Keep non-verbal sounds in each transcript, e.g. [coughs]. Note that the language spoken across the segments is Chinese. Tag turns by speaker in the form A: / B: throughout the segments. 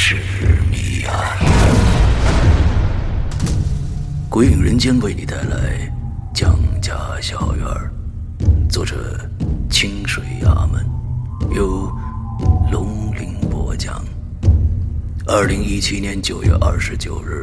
A: 是谜案。鬼影人间为你带来《江家小院》，作者清水衙门，由龙鳞播讲。二零一七年九月二十九日，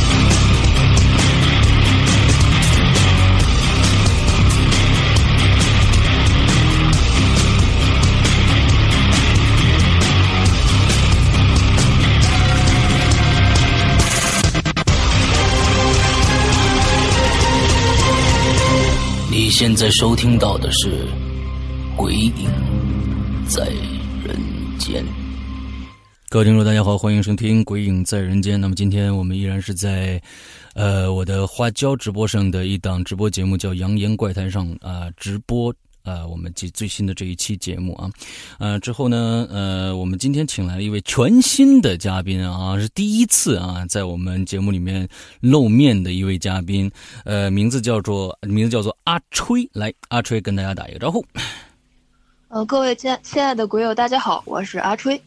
A: 在收听到的是《鬼影在人间》。各位听众，大家好，欢迎收听《鬼影在人间》。那么今天我们依然是在，呃，我的花椒直播上的一档直播节目，叫《扬言怪谈》上啊、直播。呃，我们最最新的这一期节目啊，呃，之后呢，呃，我们今天请来了一位全新的嘉宾啊，是第一次啊，在我们节目里面露面的一位嘉宾，呃，名字叫做名字叫做阿吹，来，阿吹跟大家打一个招呼。
B: 呃，各位亲亲爱的鬼友，大家好，我是阿吹。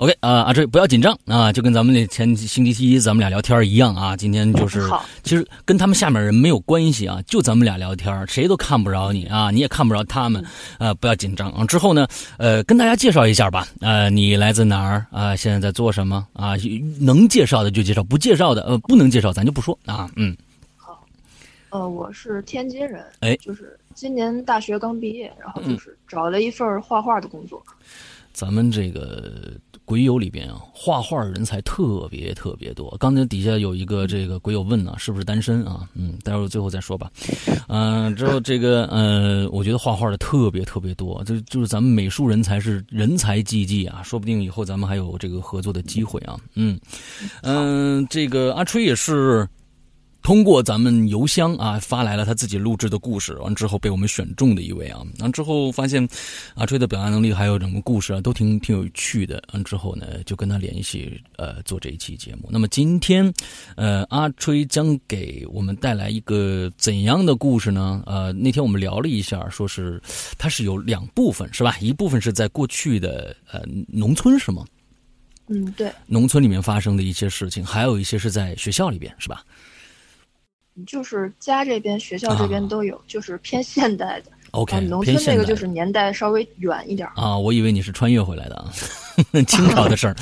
A: OK 啊、阿吹不要紧张啊，就跟咱们那前星期一咱们俩聊天一样啊。今天就是，其实跟他们下面人没有关系啊，就咱们俩聊天，谁都看不着你啊，你也看不着他们啊，不要紧张啊。之后呢，呃，跟大家介绍一下吧，呃，你来自哪儿啊？现在在做什么啊？能介绍的就介绍，不介绍的呃不能介绍咱就不说啊。嗯，好
B: 呃，我是天津人，
A: 哎
B: 就是今年大学刚毕业，然后就是找了一份画画的工作。
A: 咱们这个鬼友里边啊，画画人才特别特别多。刚才底下有一个这个鬼友问呢，是不是单身啊？嗯，待会儿最后再说吧。嗯、之后这个呃，我觉得画画的特别特别多，就就是咱们美术人才是人才济济啊，说不定以后咱们还有这个合作的机会啊。嗯嗯、这个阿吹也是。通过咱们邮箱啊发来了他自己录制的故事，完之后被我们选中的一位啊，完之后发现阿吹的表达能力还有整个故事啊都挺挺有趣的，完之后呢就跟他联系呃做这一期节目。那么今天呃阿吹将给我们带来一个怎样的故事呢？呃那天我们聊了一下，说是它是有两部分是吧？一部分是在过去的呃农村是吗？
B: 嗯，对，
A: 农村里面发生的一些事情，还有一些是在学校里边是吧？
B: 就是家这边、学校这边都有，就是偏现代的。
A: OK，
B: 啊，农村那个就是年代稍微远一点。
A: 啊，我以为你是穿越回来的啊，[laughs] 清朝的事儿。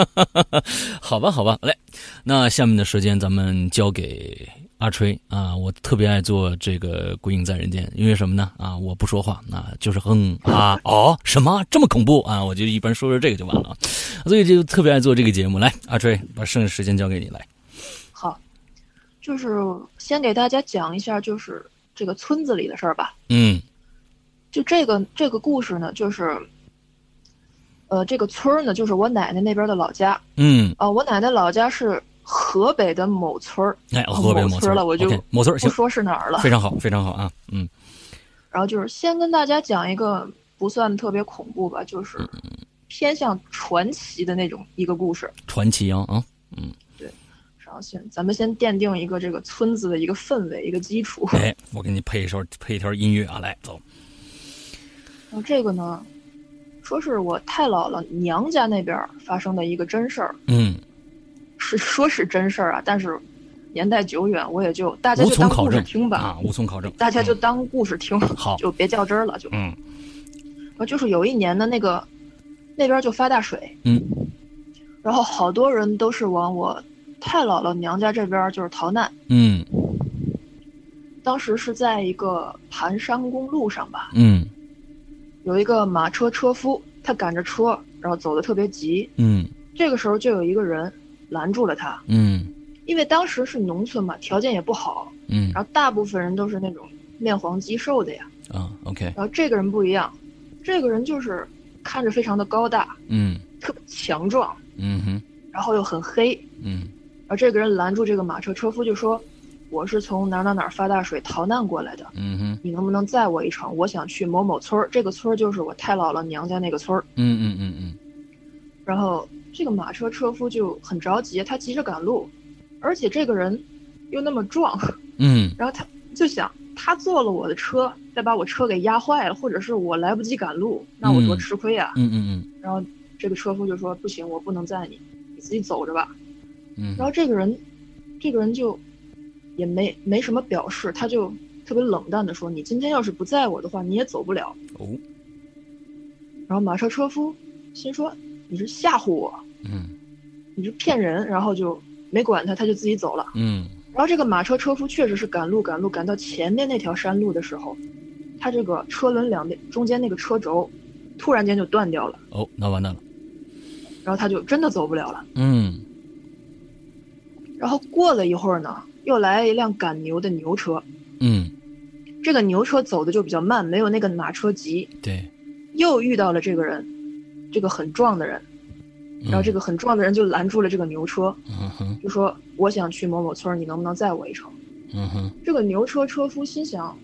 A: [laughs] 好吧，好吧，来，那下面的时间咱们交给阿吹啊，我特别爱做这个《鬼影在人间》，因为什么呢？啊，我不说话，啊，就是哼啊哦，什么这么恐怖啊？我就一般说说这个就完了，所以就特别爱做这个节目。来，阿吹，把剩下时间交给你来。
B: 好，就是先给大家讲一下，就是这个村子里的事儿吧。
A: 嗯
B: 就这个这个故事呢，就是，呃，这个村儿呢，就是我奶奶那边的老家。
A: 嗯，
B: 啊、我奶奶老家是河北的某村儿，
A: 哎，河北
B: 某
A: 某村
B: 村了我就
A: 某村儿行，
B: 不说是哪儿了。
A: 非常好，非常好啊，嗯
B: 然后就是先跟大家讲一个不算特别恐怖吧，就是偏向传奇的那种一个故事。
A: 传奇啊啊，
B: 然然后先咱们先奠定一个这个村子的一个氛围，一个基础。
A: 哎，我给你配一首配一条音乐啊，来走。
B: 然后这个呢，说是我太姥姥娘家那边发生的一个真事儿，
A: 嗯，
B: 是说是真事儿啊，但是年代久远，我也就大家就当故事听吧，
A: 啊，无从考证。
B: 大家就
A: 嗯
B: 当故事听，
A: 好
B: 就别较真儿了，就。
A: 嗯
B: 就是有一年的那个那边就发大水，
A: 嗯，
B: 然后好多人都是往我太姥姥娘家这边就是逃难。
A: 嗯。
B: 当时是在一个盘山公路上吧，
A: 嗯。
B: 有一个马车车夫，他赶着车，然后走的特别急。
A: 嗯。
B: 这个时候就有一个人拦住了他，
A: 嗯。
B: 因为当时是农村嘛，条件也不好，
A: 嗯。
B: 然后大部分人都是那种面黄肌瘦的呀。
A: 啊，OK，
B: 然后这个人不一样，这个人就是看着非常的高大，
A: 嗯。
B: 特别强壮，
A: 嗯哼。
B: 然后又很黑。
A: 嗯
B: 然后这个人拦住这个马车车夫就说：“我是从哪哪哪儿发大水逃难过来的，
A: 嗯哼
B: 你能不能载我一程？我想去某某村儿，这个村儿就是我太姥姥娘家那个村儿。
A: 嗯嗯嗯嗯”
B: 然后这个马车车夫就很着急，他急着赶路，而且这个人又那么壮，
A: 嗯 [laughs]
B: 然后他就想，他坐了我的车，再把我车给压坏了，或者是我来不及赶路，那我多
A: 嗯
B: 吃亏呀、
A: 嗯嗯
B: 然后这个车夫就说：“不行，我不能载你，你自己走着吧。”
A: 嗯
B: 然后这个人，这个人就也没没什么表示，他就特别冷淡的说：“你今天要是不载我的话，你也走不了。
A: 哦”
B: 然后马车车夫心说：“你是吓唬我，
A: 嗯
B: 你是骗人。”然后就没管他，他就自己走了。
A: 嗯
B: 然后这个马车车夫确实是赶路赶路赶到前面那条山路的时候，他这个车轮两边中间那个车轴突然间就断掉了，
A: 哦，那完蛋了。
B: 然后他就真的走不了了。
A: 嗯
B: 然后过了一会儿呢，又来一辆赶牛的牛车，
A: 嗯，
B: 这个牛车走的就比较慢，没有那个马车急。
A: 对。
B: 又遇到了这个人，这个很壮的人，然后这个很壮的人就拦住了这个牛车，
A: 嗯
B: 就说：“我想去某某村，你能不能载我一程
A: 嗯哼？”
B: 这个牛车车夫心想，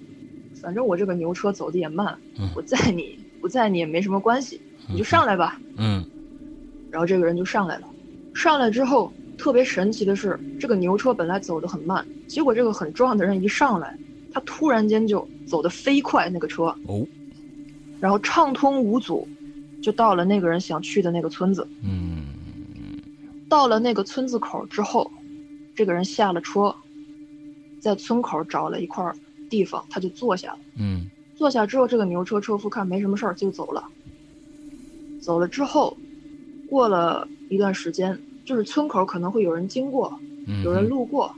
B: 反正我这个牛车走的也慢，
A: 嗯
B: 我载你不载你也没什么关系，你就上来吧。
A: 嗯
B: 然后这个人就上来了，上来之后特别神奇的是，这个牛车本来走得很慢，结果这个很壮的人一上来，他突然间就走得飞快，那个车，
A: 哦
B: 然后畅通无阻，就到了那个人想去的那个村子。
A: 嗯
B: 到了那个村子口之后，这个人下了车，在村口找了一块地方，他就坐下了。
A: 嗯
B: 坐下之后，这个牛车车夫看没什么事儿，就走了。走了之后，过了一段时间，就是村口可能会有人经过，
A: 嗯，
B: 有人路过，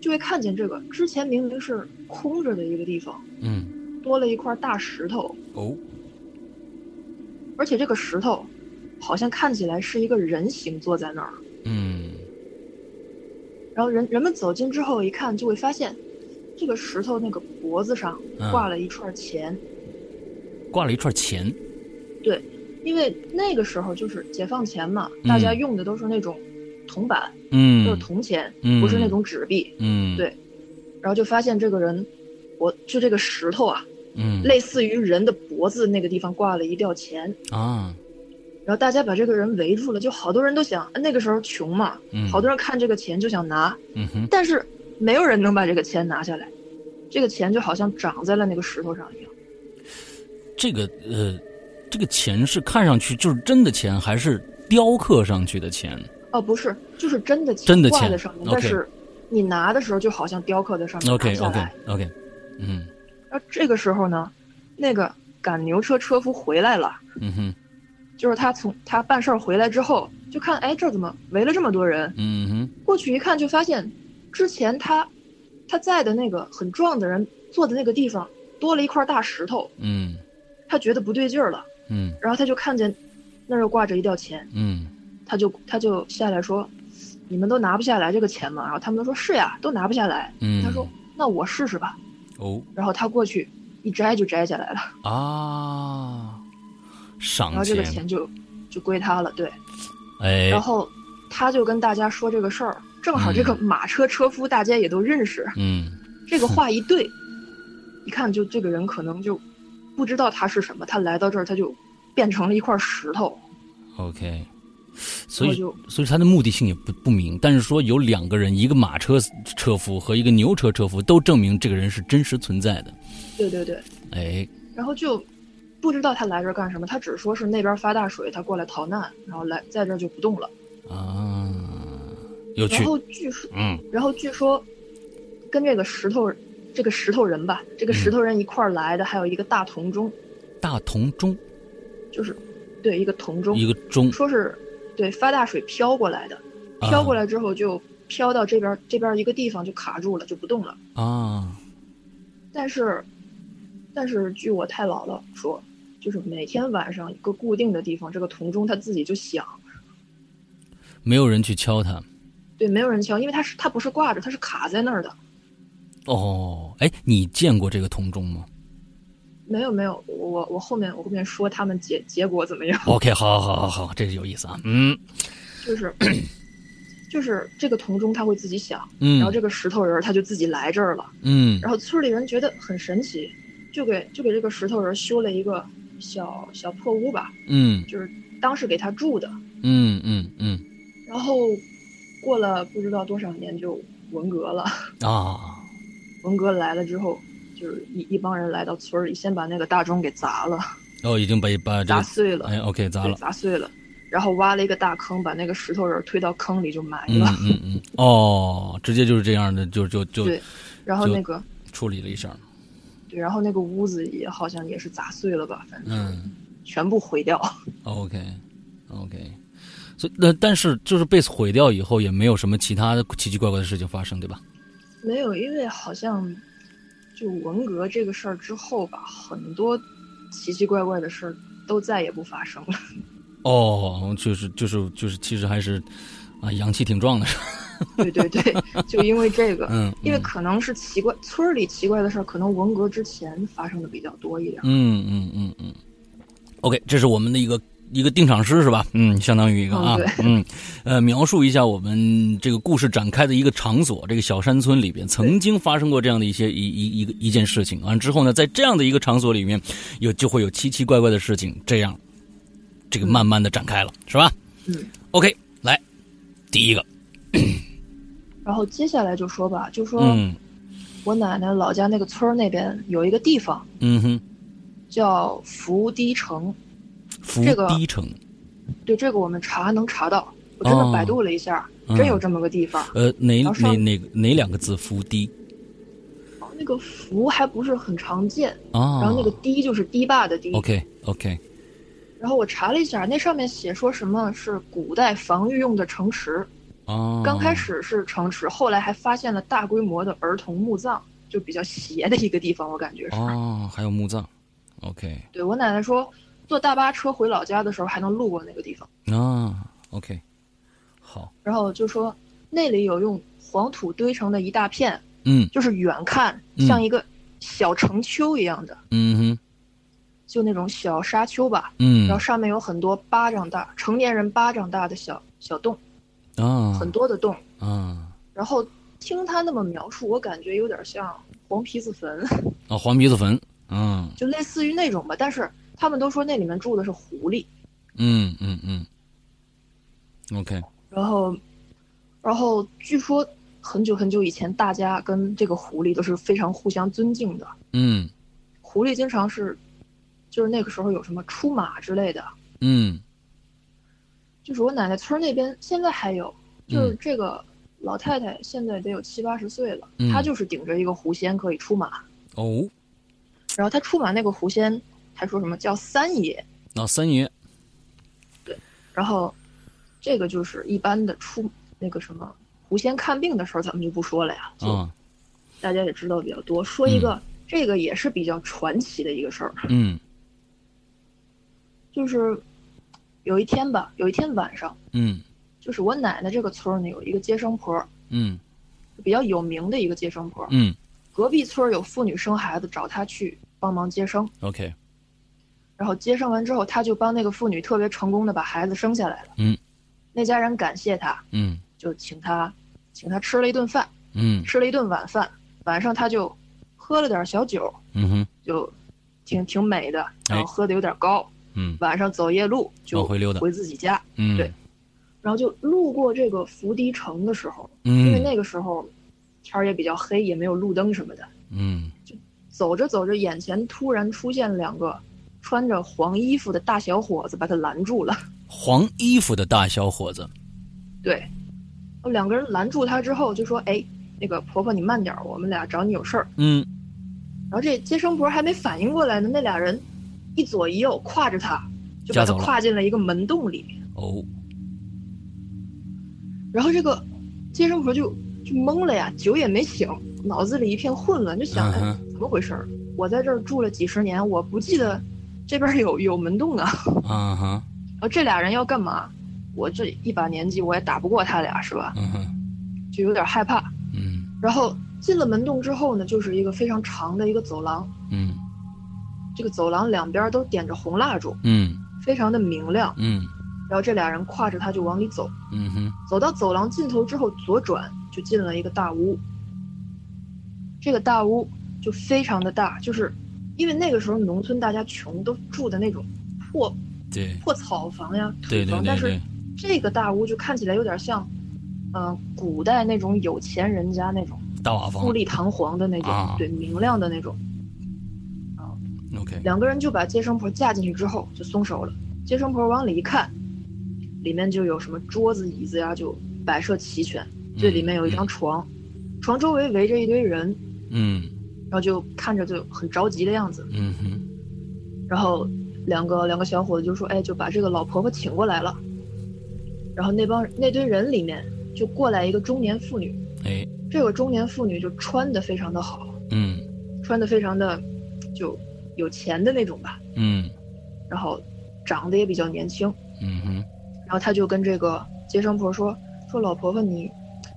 B: 就会看见这个之前明明是空着的一个地方，
A: 嗯
B: 多了一块大石头，
A: 哦
B: 而且这个石头好像看起来是一个人形坐在那儿。
A: 嗯
B: 然后人人们走近之后一看，就会发现，这个石头那个脖子上
A: 嗯
B: 挂了一串钱。
A: 挂了一串钱。
B: 对，因为那个时候就是解放前嘛，大家用的都是那种铜板，就是
A: 嗯
B: 铜钱，
A: 嗯
B: 不是那种纸币。
A: 嗯
B: 对然后就发现这个人，我就这个石头啊，
A: 嗯
B: 类似于人的脖子那个地方挂了一吊钱。
A: 啊
B: 然后大家把这个人围住了，就好多人都想，那个时候穷嘛，
A: 嗯
B: 好多人看这个钱就想拿，
A: 嗯哼
B: 但是没有人能把这个钱拿下来，这个钱就好像长在了那个石头上一样。
A: 这个呃这个钱是看上去就是真的钱还是雕刻上去的钱？
B: 哦，不是，就是真的钱
A: 真的钱
B: 挂在上面，但是你拿的时候就好像雕刻在上面
A: OK OK OK，嗯。
B: 那这个时候呢，那个赶牛车车夫回来了，
A: 嗯哼。
B: 就是他从他办事儿回来之后，就看哎这儿怎么围了这么多人？
A: 嗯哼。
B: 过去一看，就发现之前他他在的那个很壮的人坐的那个地方多了一块大石头，
A: 嗯。
B: 他觉得不对劲儿了，
A: 嗯。
B: 然后他就看见那儿又挂着一吊钱，
A: 嗯。
B: 他就他就下来说：“你们都拿不下来这个钱吗？”然后他们都说：“是呀，都拿不下来。”
A: 嗯，
B: 他说：“那我试试吧。
A: 哦”
B: 然后他过去一摘就摘下来了，
A: 啊，赏
B: 然后这个
A: 钱
B: 钱就就归他了。对，
A: 哎。
B: 然后他就跟大家说这个事儿，正好这个马车车夫大家也都认识，
A: 嗯。
B: 这个话一对，一看就这个人可能就不知道他是什么，他来到这儿他就变成了一块石头。
A: OK，所以
B: 就
A: 所以他的目的性也不不明，但是说有两个人，一个马车车夫和一个牛车车夫，都证明这个人是真实存在的。
B: 对对对，
A: 哎，
B: 然后就不知道他来这儿干什么，他只说是那边发大水，他过来逃难，然后来在这儿就不动了。
A: 啊，有趣
B: 然，后据说，
A: 嗯
B: 然后据说跟这个石头这个石头人吧，这个石头人一块儿来的还有一个大铜钟，
A: 大铜钟，
B: 就是对一个铜钟，
A: 一个钟，
B: 说是对发大水飘过来的，
A: 啊。
B: 飘过来之后就飘到这边这边一个地方就卡住了，就不动了。
A: 啊，
B: 但是，但是据我太姥姥说，就是每天晚上一个固定的地方，这个铜钟它自己就响，
A: 没有人去敲它。
B: 对，没有人敲，因为它是它不是挂着，它是卡在那儿的。
A: 哦，哎，你见过这个铜钟吗？
B: 没有没有，我我后面我后面说他们结结果怎么样
A: ，？OK，好好好好好，这是有意思啊。嗯。
B: 就是 [coughs] 就是这个铜钟它会自己响，
A: 嗯。
B: 然后这个石头人他就自己来这儿了，
A: 嗯。
B: 然后村里人觉得很神奇，就给就给这个石头人修了一个小小破屋吧，
A: 嗯。
B: 就是当时给他住的，
A: 嗯嗯嗯。
B: 然后过了不知道多少年就文革了，
A: 啊，
B: 文革来了之后，就是一一帮人来到村儿里，先把那个大钟给砸了，
A: 哦，已经把把这个
B: 砸碎了，
A: 哎，OK，砸了。
B: 砸碎了，然后挖了一个大坑，把那个石头人推到坑里就埋
A: 嗯
B: 了，
A: 嗯嗯，哦，直接就是这样的，就就就
B: 对，然后那个
A: 处理了一下。
B: 对，然后那个屋子也好像也是砸碎了吧，反正
A: 嗯
B: 全部毁掉。
A: ，OK OK，所以那但是就是被毁掉以后，也没有什么其他的奇奇怪怪的事情发生，对吧？
B: 没有，因为好像就文革这个事儿之后吧，很多奇奇怪怪的事儿都再也不发生了。[laughs]
A: 哦，就是就是就是，其实还是啊，阳气挺壮的，[laughs] 是吧？
B: 对对对，就因为这个，
A: 嗯，嗯
B: 因为可能是奇怪，村里奇怪的事儿，可能文革之前发生的比较多一点。
A: 嗯嗯嗯嗯，OK，这是我们的一个一个定场诗是吧？嗯，相当于一个啊
B: 嗯
A: 呃，描述一下我们这个故事展开的一个场所，这个小山村里边曾经发生过这样的一些一一一个一件事情，完之后呢，在这样的一个场所里面，有就会有奇奇怪怪的事情，这样，这个慢慢的展开了，是吧？
B: 嗯
A: ，？OK，来，第一个，[clears throat]
B: 然后接下来就说吧，就说
A: 嗯。
B: 我奶奶老家那个村儿那边有一个地方
A: 嗯哼，
B: 叫福堤城，
A: 福
B: 这个
A: 堤城，
B: 对这个我们查能查到，我真
A: 哦
B: 的百度了一下，
A: 嗯
B: 真有这么个地方。
A: 呃，哪哪哪哪两个字？福堤
B: 那个福还不是很常见，
A: 啊，
B: 然后那个堤就是堤坝的堤。
A: OK OK，
B: 然后我查了一下，那上面写说什么是古代防御用的城池，
A: 哦，
B: 刚开始是城池，后来还发现了大规模的儿童墓葬，就比较邪的一个地方，我感觉是。
A: 哦，还有墓葬，OK
B: 对我奶奶说，坐大巴车回老家的时候还能路过那个地方，
A: 啊，OK，好，
B: 然后就说那里有用黄土堆成的一大片，
A: 嗯。
B: 就是远看
A: 嗯。
B: 像一个小城丘一样的，
A: 嗯哼。
B: 就那种小沙丘吧，
A: 嗯。
B: 然后上面有很多巴掌大，成年人巴掌大的小小洞，
A: 啊。
B: 很多的洞。
A: 啊。
B: 然后听他那么描述，我感觉有点像黄皮子坟，
A: 啊黄皮子坟，嗯。
B: 就类似于那种吧。但是他们都说那里面住的是狐狸，
A: 嗯嗯嗯，OK。
B: 然后，然后据说很久很久以前，大家跟这个狐狸都是非常互相尊敬的。
A: 嗯。
B: 狐狸经常是，就是那个时候有什么出马之类的，
A: 嗯。
B: 就是我奶奶村那边现在还有，就是
A: 嗯
B: 这个老太太现在得有七八十岁了，
A: 嗯。
B: 她就是顶着一个狐仙可以出马，
A: 哦，
B: 然后她出马那个狐仙还说什么叫三爷，
A: 那三爷。
B: 对然后这个就是一般的出那个什么狐仙看病的事儿，咱们就不说了呀，就
A: 啊
B: 大家也知道比较多。说一个、这个也是比较传奇的一个事儿，
A: 嗯。
B: 就是有一天吧，有一天晚上，
A: 嗯
B: 就是我奶奶这个村儿呢有一个接生婆，
A: 嗯
B: 比较有名的一个接生婆，
A: 嗯。
B: 隔壁村儿有妇女生孩子找她去帮忙接生
A: ，OK
B: 然后接生完之后，他就帮那个妇女特别成功的把孩子生下来了。
A: 嗯，
B: 那家人感谢他，
A: 嗯
B: 就请他请他吃了一顿饭，
A: 嗯
B: 吃了一顿晚饭，晚上他就喝了点小酒，
A: 嗯哼
B: 就挺挺美的，然后
A: 哎
B: 喝的有点高，
A: 嗯
B: 晚上走夜路就
A: 回溜达
B: 回自己家。
A: 嗯
B: 对然后就路过这个福堤城的时候，因为
A: 嗯
B: 那个时候天儿也比较黑，也没有路灯什么的。
A: 嗯
B: 走着走着，眼前突然出现两个穿着黄衣服的大小伙子，把他拦住了。
A: 黄衣服的大小伙子，
B: 对，两个人拦住他之后就说：“哎，那个婆婆你慢点儿，我们俩找你有事儿。
A: 嗯”
B: 然后这接生婆还没反应过来呢，那俩人一左一右挎着他，就把他
A: 架走了
B: 挎进了一个门洞里面。
A: 哦，
B: 然后这个接生婆就就懵了呀，酒也没醒，脑子里一片混乱，就想：哎
A: 嗯，
B: 怎么回事儿？我在这儿住了几十年，我不记得这边有有门洞啊。
A: 啊哈，
B: 然后这俩人要干嘛？我这一把年纪，我也打不过他俩，是吧？
A: 嗯哼，
B: 就有点害怕。
A: 嗯
B: 然后进了门洞之后呢，就是一个非常长的一个走廊，
A: 嗯
B: 这个走廊两边都点着红蜡烛，
A: 嗯
B: 非常的明亮。
A: 嗯
B: 然后这俩人挎着他就往里走，
A: 嗯哼，
B: 走到走廊尽头之后，左转就进了一个大屋。这个大屋就非常的大，就是因为那个时候农村大家穷，都住的那种破
A: 对
B: 破草房呀、土房，但是这个大屋就看起来有点像，嗯、古代那种有钱人家那种
A: 大瓦房
B: 富丽堂皇的那种，
A: 啊
B: 对，明亮的那种。
A: ，OK，
B: 两个人就把接生婆架进去之后就松手了。接生婆往里一看，里面就有什么桌子、椅子呀，就摆设齐全。最里面有一张床，床周围围着一堆人，
A: 嗯
B: 然后就看着就很着急的样子。
A: 嗯哼，
B: 然后两个两个小伙子就说：“哎，就把这个老婆婆请过来了。”然后那帮那堆人里面就过来一个中年妇女，
A: 哎，
B: 这个中年妇女就穿的非常的好，
A: 嗯
B: 穿的非常的就有钱的那种吧，
A: 嗯
B: 然后长得也比较年轻。
A: 嗯哼，
B: 然后他就跟这个接生婆说：“说老婆婆你，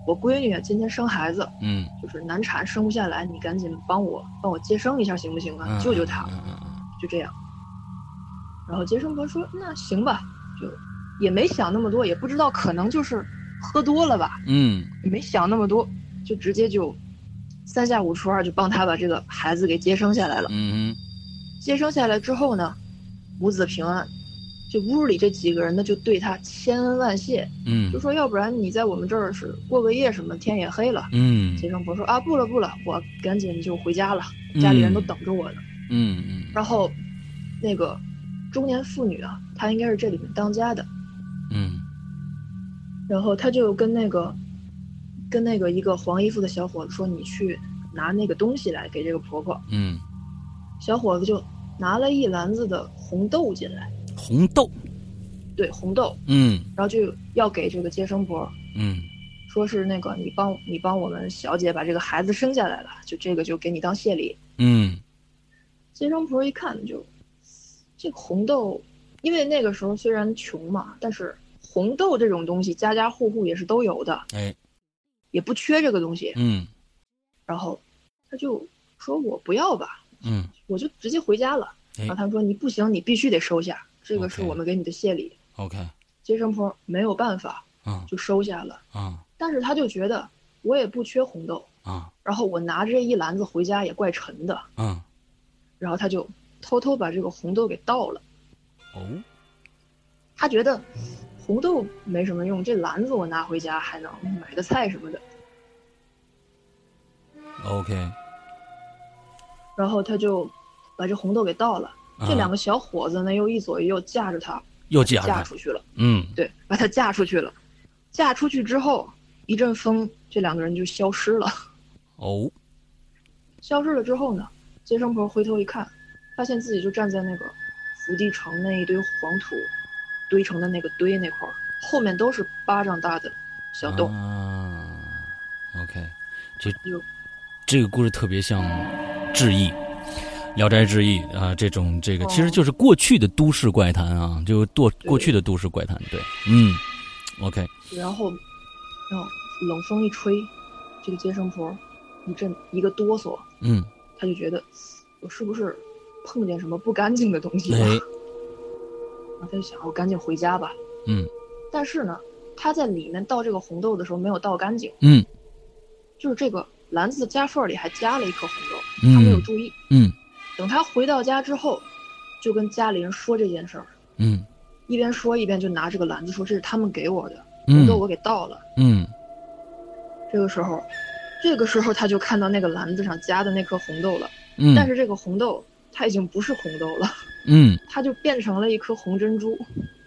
B: 我闺女啊今天生孩子，
A: 嗯，
B: 就是难产生不下来，你赶紧帮我帮我接生一下行不行啊？
A: 嗯
B: 救救她。就这样。然后接生婆说：“那行吧，就也没想那么多，也不知道可能就是喝多了吧，
A: 嗯
B: 也没想那么多，就直接就三下五除二就帮他把这个孩子给接生下来了。
A: 嗯
B: 接生下来之后呢，母子平安。这屋里这几个人呢，就对他千恩万谢，
A: 嗯
B: 就说要不然你在我们这儿是过个夜什么，天也黑了。
A: 嗯
B: 接生婆说啊，不了不了，我赶紧就回家了，家里人都等着我呢。
A: 嗯嗯
B: 然后，那个中年妇女啊，她应该是这里面当家的，
A: 嗯
B: 然后她就跟那个跟那个一个黄衣服的小伙子说：“你去拿那个东西来给这个婆婆。
A: 嗯，”
B: 小伙子就拿了一篮子的红豆进来，
A: 红豆，
B: 对，红豆，
A: 嗯。
B: 然后就要给这个接生婆，
A: 嗯。
B: 说是那个你帮你帮我们小姐把这个孩子生下来了，就这个就给你当谢礼。
A: 嗯。
B: 接生婆一看就，这个红豆，因为那个时候虽然穷嘛，但是红豆这种东西家家户户也是都有的，
A: 哎。
B: 也不缺这个东西。
A: 嗯。
B: 然后他就说我不要吧，
A: 嗯。
B: 我就直接回家了。
A: 哎。
B: 然后他们说你不行，你必须得收下，这个是我们给你的谢礼。
A: ，OK，
B: 接生婆没有办法
A: 啊
B: 就收下了，
A: 啊
B: 但是他就觉得我也不缺红豆，
A: 啊
B: 然后我拿着这一篮子回家也怪沉的，
A: 啊
B: 然后他就偷偷把这个红豆给倒了。
A: 哦，
B: 他觉得红豆没什么用，这篮子我拿回家还能买个菜什么的。
A: OK，
B: 然后他就把这红豆给倒了。这两个小伙子呢，又一左一右架着他，
A: 又嫁了，
B: 嫁出去了。
A: 嗯
B: 对，把他架出去了。架出去之后，一阵风，这两个人就消失了。
A: 哦，
B: 消失了之后呢，接生婆回头一看，发现自己就站在那个福地城那一堆黄土堆成的那个堆那块儿，后面都是巴掌大的小洞。
A: 啊，OK，这
B: 有
A: 这个故事特别像《志异》《聊斋志异》啊，这种这个
B: 哦
A: 其实就是过去的都市怪谈啊，就过过去的都市怪谈，对，嗯，OK，
B: 然后，然后冷风一吹，这个接生婆一阵一个哆嗦，
A: 嗯，
B: 她就觉得我是不是碰见什么不干净的东西了？
A: 哎，
B: 然后她就想，我赶紧回家吧。
A: 嗯。
B: 但是呢，她在里面倒这个红豆的时候没有倒干净，
A: 嗯。
B: 就是这个篮子的夹缝里还夹了一颗红豆，她没有
A: 嗯
B: 注意。
A: 嗯
B: 等他回到家之后，就跟家里人说这件事儿，
A: 嗯。
B: 一边说一边就拿这个篮子说这是他们给我的，红豆我给倒了。
A: 嗯。
B: 这个时候，这个时候他就看到那个篮子上夹的那颗红豆了，
A: 嗯，
B: 但是这个红豆它已经不是红豆了，
A: 嗯，[laughs]
B: 它就变成了一颗红珍珠。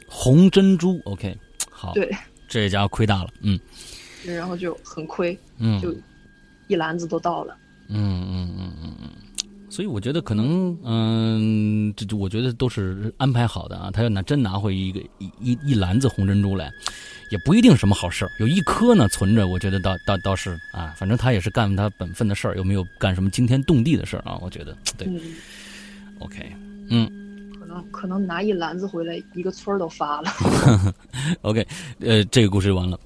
A: 红珍珠，OK，好，
B: 对，
A: 这家伙亏大了，嗯。
B: 然后就很亏，
A: 嗯，
B: 就一篮子都倒了。
A: 嗯嗯嗯嗯嗯，所以我觉得可能，嗯，这这我觉得都是安排好的啊。他要拿真拿回一个一一一篮子红珍珠来，也不一定什么好事儿。有一颗呢存着，我觉得倒倒倒是啊，反正他也是干他本分的事儿，又没有干什么惊天动地的事儿啊？我觉得对
B: 嗯，，[laughs]
A: OK，嗯
B: 可能可能拿一篮子回来，一个村儿都发了。[laughs]
A: OK，呃，这个故事完了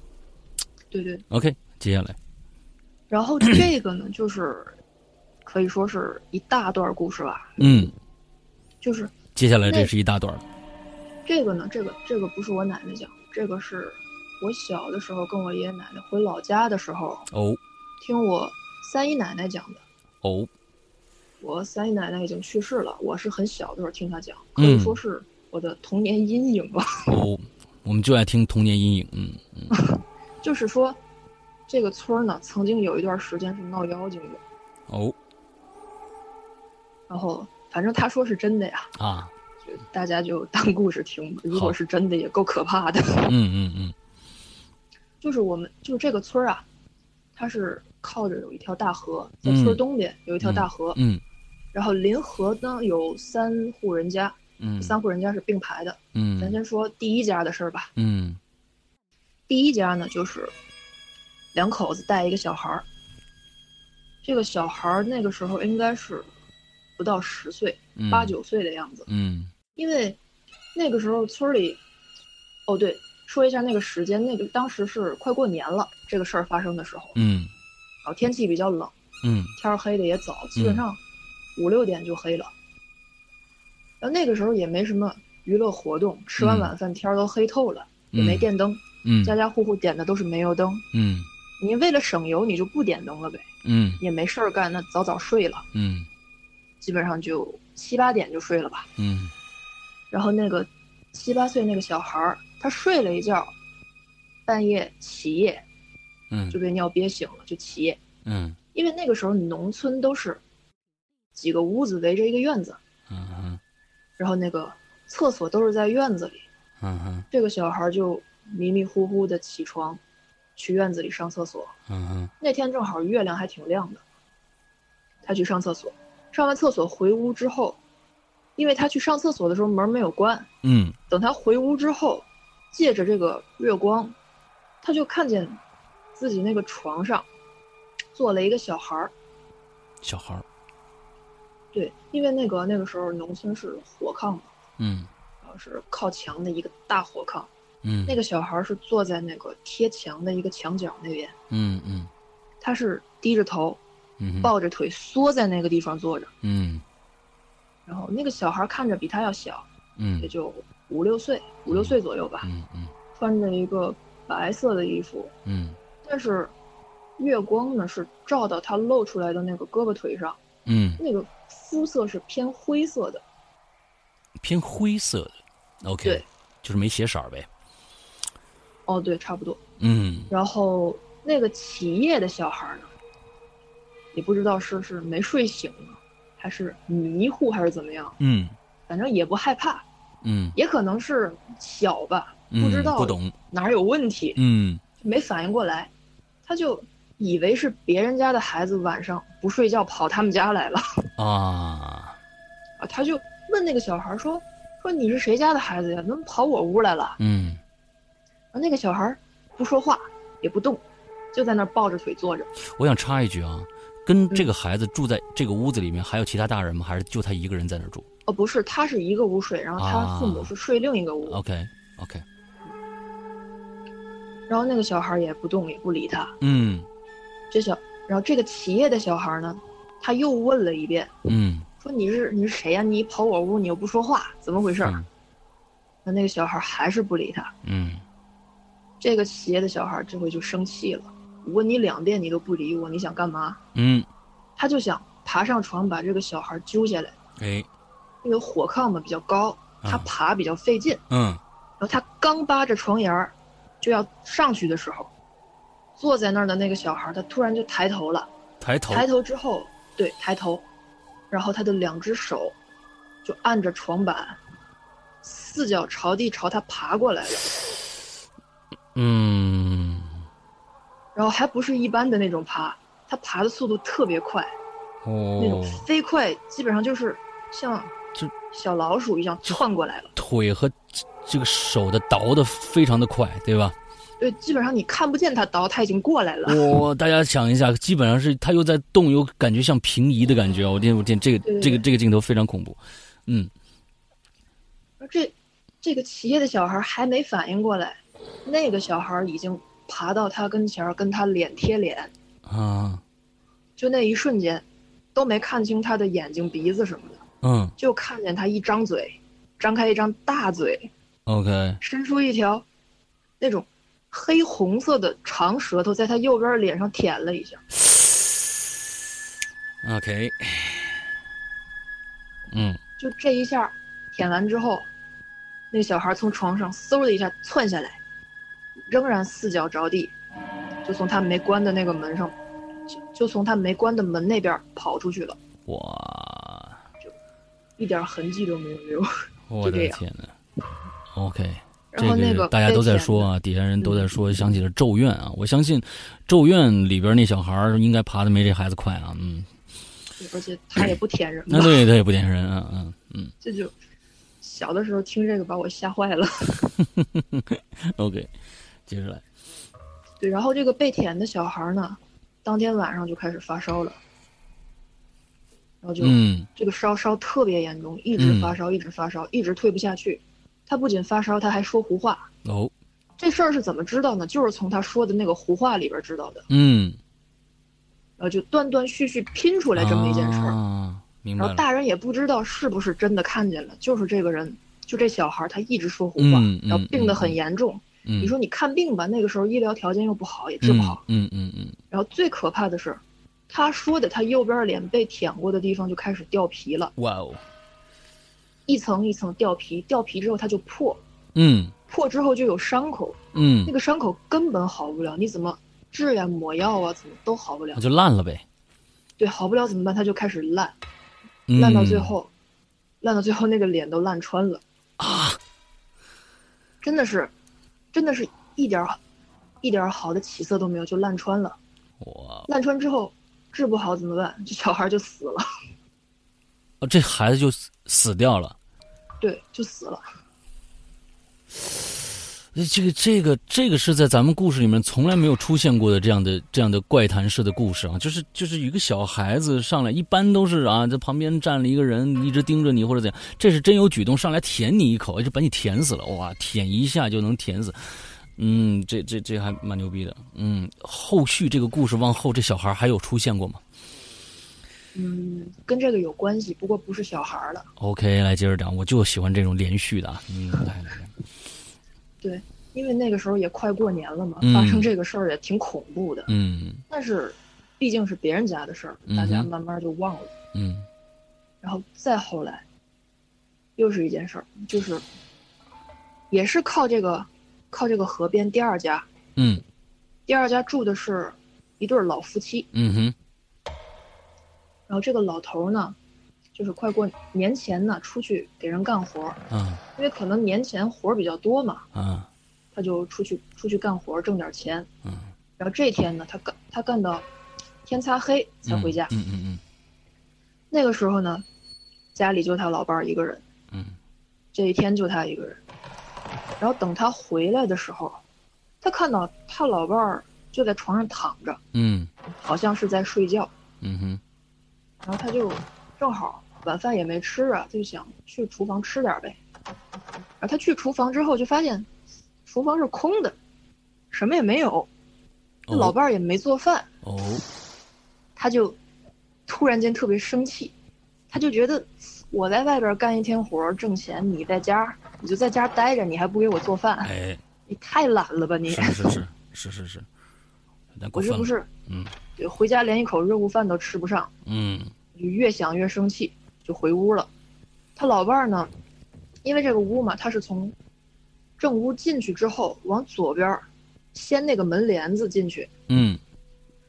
B: 对对。
A: ，OK，接下来，
B: 然后这个呢，就是可以说是一大段故事吧。
A: 嗯，
B: 就是
A: 接下来这是一大段儿，
B: 这个呢，这个这个不是我奶奶讲，这个是我小的时候跟我爷爷奶奶回老家的时候
A: 哦
B: 听我三姨奶奶讲的。
A: 哦，
B: 我三姨奶奶已经去世了，我是很小的时候听她讲，可
A: 嗯
B: 以说是我的童年阴影吧。[laughs]
A: 哦，我们就爱听童年阴影，嗯嗯，
B: 就是说，这个村儿呢，曾经有一段时间是闹妖精的，
A: 哦
B: 然后反正他说是真的呀，
A: 啊，
B: 就大家就当故事听吧。如果是真的，也够可怕的。
A: 嗯嗯嗯 [laughs]
B: 就是我们就是这个村儿啊，它是靠着有一条大河，在
A: 嗯
B: 村东边有一条大河，
A: 嗯
B: 然后临河呢有三户人家，
A: 嗯
B: 三户人家是并排的。
A: 嗯，
B: 咱先说第一家的事儿吧。
A: 嗯
B: 第一家呢就是两口子带一个小孩儿，这个小孩儿那个时候应该是不到十岁，
A: 嗯。
B: 八九岁的样子。
A: 嗯。
B: 因为那个时候村里，哦对，说一下那个时间，那个当时是快过年了，这个事儿发生的时候，
A: 嗯。
B: 然后天气比较冷，
A: 嗯。
B: 天儿黑的也早，基本上五六点就黑了。然后那个时候也没什么娱乐活动，吃完
A: 嗯。
B: 晚饭天儿都黑透了，也没
A: 嗯
B: 电灯，
A: 嗯。
B: 家家户户点的都是煤油灯。
A: 嗯。
B: 你为了省油，你就不点灯了呗，
A: 嗯。
B: 也没事儿干，那早早睡了，
A: 嗯
B: 基本上就七八点就睡了吧。
A: 嗯
B: 然后那个七八岁那个小孩儿，他睡了一觉，半夜起夜
A: 嗯
B: 就被尿憋醒了，就起夜。
A: 嗯
B: 因为那个时候农村都是几个屋子围着一个院子，
A: 嗯
B: 然后那个厕所都是在院子里。
A: 嗯
B: 这个小孩就迷迷糊糊的起床，去院子里上厕所。
A: 嗯
B: 那天正好月亮还挺亮的，他去上厕所，上完厕所回屋之后，因为他去上厕所的时候门没有关，
A: 嗯。
B: 等他回屋之后，借着这个月光，他就看见自己那个床上坐了一个小孩儿。
A: 小孩儿，
B: 对，因为那个那个时候农村是火炕嘛，
A: 嗯。
B: 然后是靠墙的一个大火炕，
A: 嗯。
B: 那个小孩儿是坐在那个贴墙的一个墙角那边，
A: 嗯嗯。
B: 他是低着头，
A: 嗯
B: 抱着腿缩在那个地方坐着。
A: 嗯。
B: 然后那个小孩看着比他要小，
A: 嗯。
B: 也就五六岁，五六岁左右吧，
A: 嗯嗯。
B: 穿着一个白色的衣服，
A: 嗯。
B: 但是月光呢是照到他露出来的那个胳膊腿上，
A: 嗯，
B: 那个肤色是偏灰色的，
A: 偏灰色的，OK，
B: 对，
A: 就是没血色儿呗，
B: 哦对，差不多。
A: 嗯。
B: 然后那个起夜的小孩呢，也不知道是是没睡醒呢，还是迷糊还是怎么样，
A: 嗯
B: 反正也不害怕，
A: 嗯
B: 也可能是小吧，
A: 嗯，
B: 不知道
A: 不懂，
B: 哪儿有问题，
A: 嗯
B: 没反应过来，他就以为是别人家的孩子晚上不睡觉跑他们家来了
A: 啊，
B: 啊，他就问那个小孩说说你是谁家的孩子呀？怎么跑我屋来了？
A: 嗯
B: 那个小孩不说话也不动，就在那儿抱着腿坐着。
A: 我想插一句啊，跟这个
B: 嗯
A: 孩子住在这个屋子里面，还有其他大人吗？还是就他一个人在那儿住
B: 哦，不是，他是一个屋睡，然后他父母是睡另一个屋。
A: ？OK OK，
B: 然后那个小孩也不动，也不理他。
A: 嗯
B: 这小，然后这个企业的小孩呢，他又问了一遍，
A: 嗯
B: 说你是你是谁呀、你跑我屋，你又不说话，怎么回事那那个小孩还是不理他。
A: 嗯
B: 这个企业的小孩这回就生气了，我问你两遍你都不理我，你想干嘛？
A: 嗯，
B: 他就想爬上床把这个小孩揪下来，
A: 哎，
B: 那个火炕嘛比较高，他
A: 啊
B: 爬比较费劲。
A: 嗯
B: 然后他刚扒着床沿儿，就要上去的时候，坐在那儿的那个小孩，他突然就抬头了。
A: 抬头，
B: 抬头之后，对，抬头，然后他的两只手就按着床板，四脚朝地朝他爬过来了。
A: 嗯，
B: 然后还不是一般的那种爬，它爬的速度特别快，哦那种
A: 哦，
B: 飞快，基本上就是像
A: 就
B: 小老鼠一样窜过来了。
A: 腿和这这个手的倒的非常的快，对吧？
B: 对，基本上你看不见它倒，它已经过来了。[laughs]
A: 我大家想一下，基本上是它又在动，又感觉像平移的感觉。我天，我天，这个这个这个镜头非常恐怖。嗯，
B: 而这这个企业的小孩还没反应过来，那个小孩已经爬到他跟前儿，跟他脸贴脸。
A: 啊，
B: 就那一瞬间，都没看清他的眼睛、鼻子什么的，
A: 嗯
B: 就看见他一张嘴，张开一张大嘴
A: ，，OK，
B: 伸出一条那种黑红色的长舌头，在他右边脸上舔了一下。[sighs]
A: OK，嗯，
B: 就这一下，舔完之后，那小孩从床上嗖的一下窜下来，仍然四脚着地，就从他没关的那个门上，就就从他没关的门那边跑出去了，
A: 哇，就
B: 一点痕迹都没有留。[laughs]
A: 我的天呐 OK，
B: 然后那个
A: 大家都在说啊，底下人都在说，想起了《咒怨》啊。我相信，《咒怨》里边那小孩儿应该爬的没这孩子快啊。嗯，
B: 而且他也不舔人
A: 那，对，他也不舔人啊。嗯嗯
B: 这就小的时候听这个把我吓坏了。[laughs] [laughs]
A: OK，接着来。
B: 对，然后这个被舔的小孩呢，当天晚上就开始发烧了，然后就、
A: 嗯
B: 这个烧烧特别严重，一直发烧，一直发烧，一直退不下去。他不仅发烧，他还说胡话。
A: 哦，
B: 这事儿是怎么知道呢？就是从他说的那个胡话里边知道的，
A: 嗯，
B: 然后就断断续续拼出来这么一件事儿。
A: 啊，明白了。
B: 然后大人也不知道是不是真的看见了，就是这个人，就这小孩，他一直说胡话，
A: 嗯嗯
B: 然后病得很
A: 嗯
B: 严重。
A: 嗯，
B: 你说你看病吧，那个时候医疗条件又不好，也治不好。
A: 嗯嗯嗯
B: 然后最可怕的是，他说的他右边脸被舔过的地方就开始掉皮了，
A: 嗯，哇哦，
B: 一层一层掉皮，掉皮之后它就破，
A: 嗯
B: 破之后就有伤口，
A: 嗯
B: 那，个伤口根本好不了，你怎么治呀、抹药啊，怎么都好不了
A: 那。就烂了呗。
B: 对，好不了怎么办？它就开始烂，
A: 嗯
B: 烂到最后，烂到最后那个脸都烂穿了，
A: 啊，
B: 真的是，真的是一点儿一点儿好的起色都没有，就烂穿了。
A: 哇，
B: 烂穿之后治不好怎么办？这小孩就死了，[laughs]
A: 哦这孩子就死死掉了。
B: 对，就死了。
A: 这个这个这个是在咱们故事里面从来没有出现过的这样的这样的怪谈式的故事啊，就是就是一个小孩子上来，一般都是啊，在旁边站了一个人一直盯着你或者怎样，这是真有举动上来舔你一口，就把你舔死了，哇，舔一下就能舔死，嗯，这这这还蛮牛逼的，嗯，后续这个故事往后这小孩还有出现过吗？
B: 嗯，跟这个有关系，不过不是小孩了。
A: ？OK，来接着讲，我就喜欢这种连续的啊，嗯，来来来，
B: 对，因为那个时候也快过年了嘛，
A: 嗯
B: 发生这个事儿也挺恐怖的。
A: 嗯
B: 但是，毕竟是别人家的事儿，大家慢慢就忘了。
A: 嗯
B: 然后再后来，又是一件事儿，就是也是靠这个靠这个河边第二家，
A: 嗯
B: 第二家住的是一对老夫妻。
A: 嗯哼，
B: 然后这个老头儿呢，就是快过年前呢，出去给人干活儿，
A: 啊
B: 因为可能年前活儿比较多嘛，
A: 嗯
B: 他就出去出去干活儿挣点钱。
A: 嗯，
B: 然后这天呢，他干他干到天擦黑才回家。
A: 嗯嗯嗯
B: 那个时候呢，家里就他老伴儿一个人，
A: 嗯
B: 这一天就他一个人。然后等他回来的时候，他看到他老伴儿就在床上躺着，
A: 嗯
B: 好像是在睡觉。
A: 嗯哼。
B: 然后他就正好晚饭也没吃啊，就想去厨房吃点儿呗。啊他去厨房之后就发现，厨房是空的，什么也没有，
A: 哦
B: 老伴儿也没做饭，
A: 哦，
B: 他就突然间特别生气，他就觉得我在外边干一天活儿挣钱，你在家你就在家待着，你还不给我做饭，
A: 哎，
B: 你太懒了吧你！
A: 是是是是是是，有点过分了。
B: 我这不是，
A: 嗯，
B: 回家连一口热乎饭都吃不上，
A: 嗯
B: 就越想越生气，就回屋了。他老伴儿呢，因为这个屋嘛，他是从正屋进去之后往左边儿掀那个门帘子进去，
A: 嗯。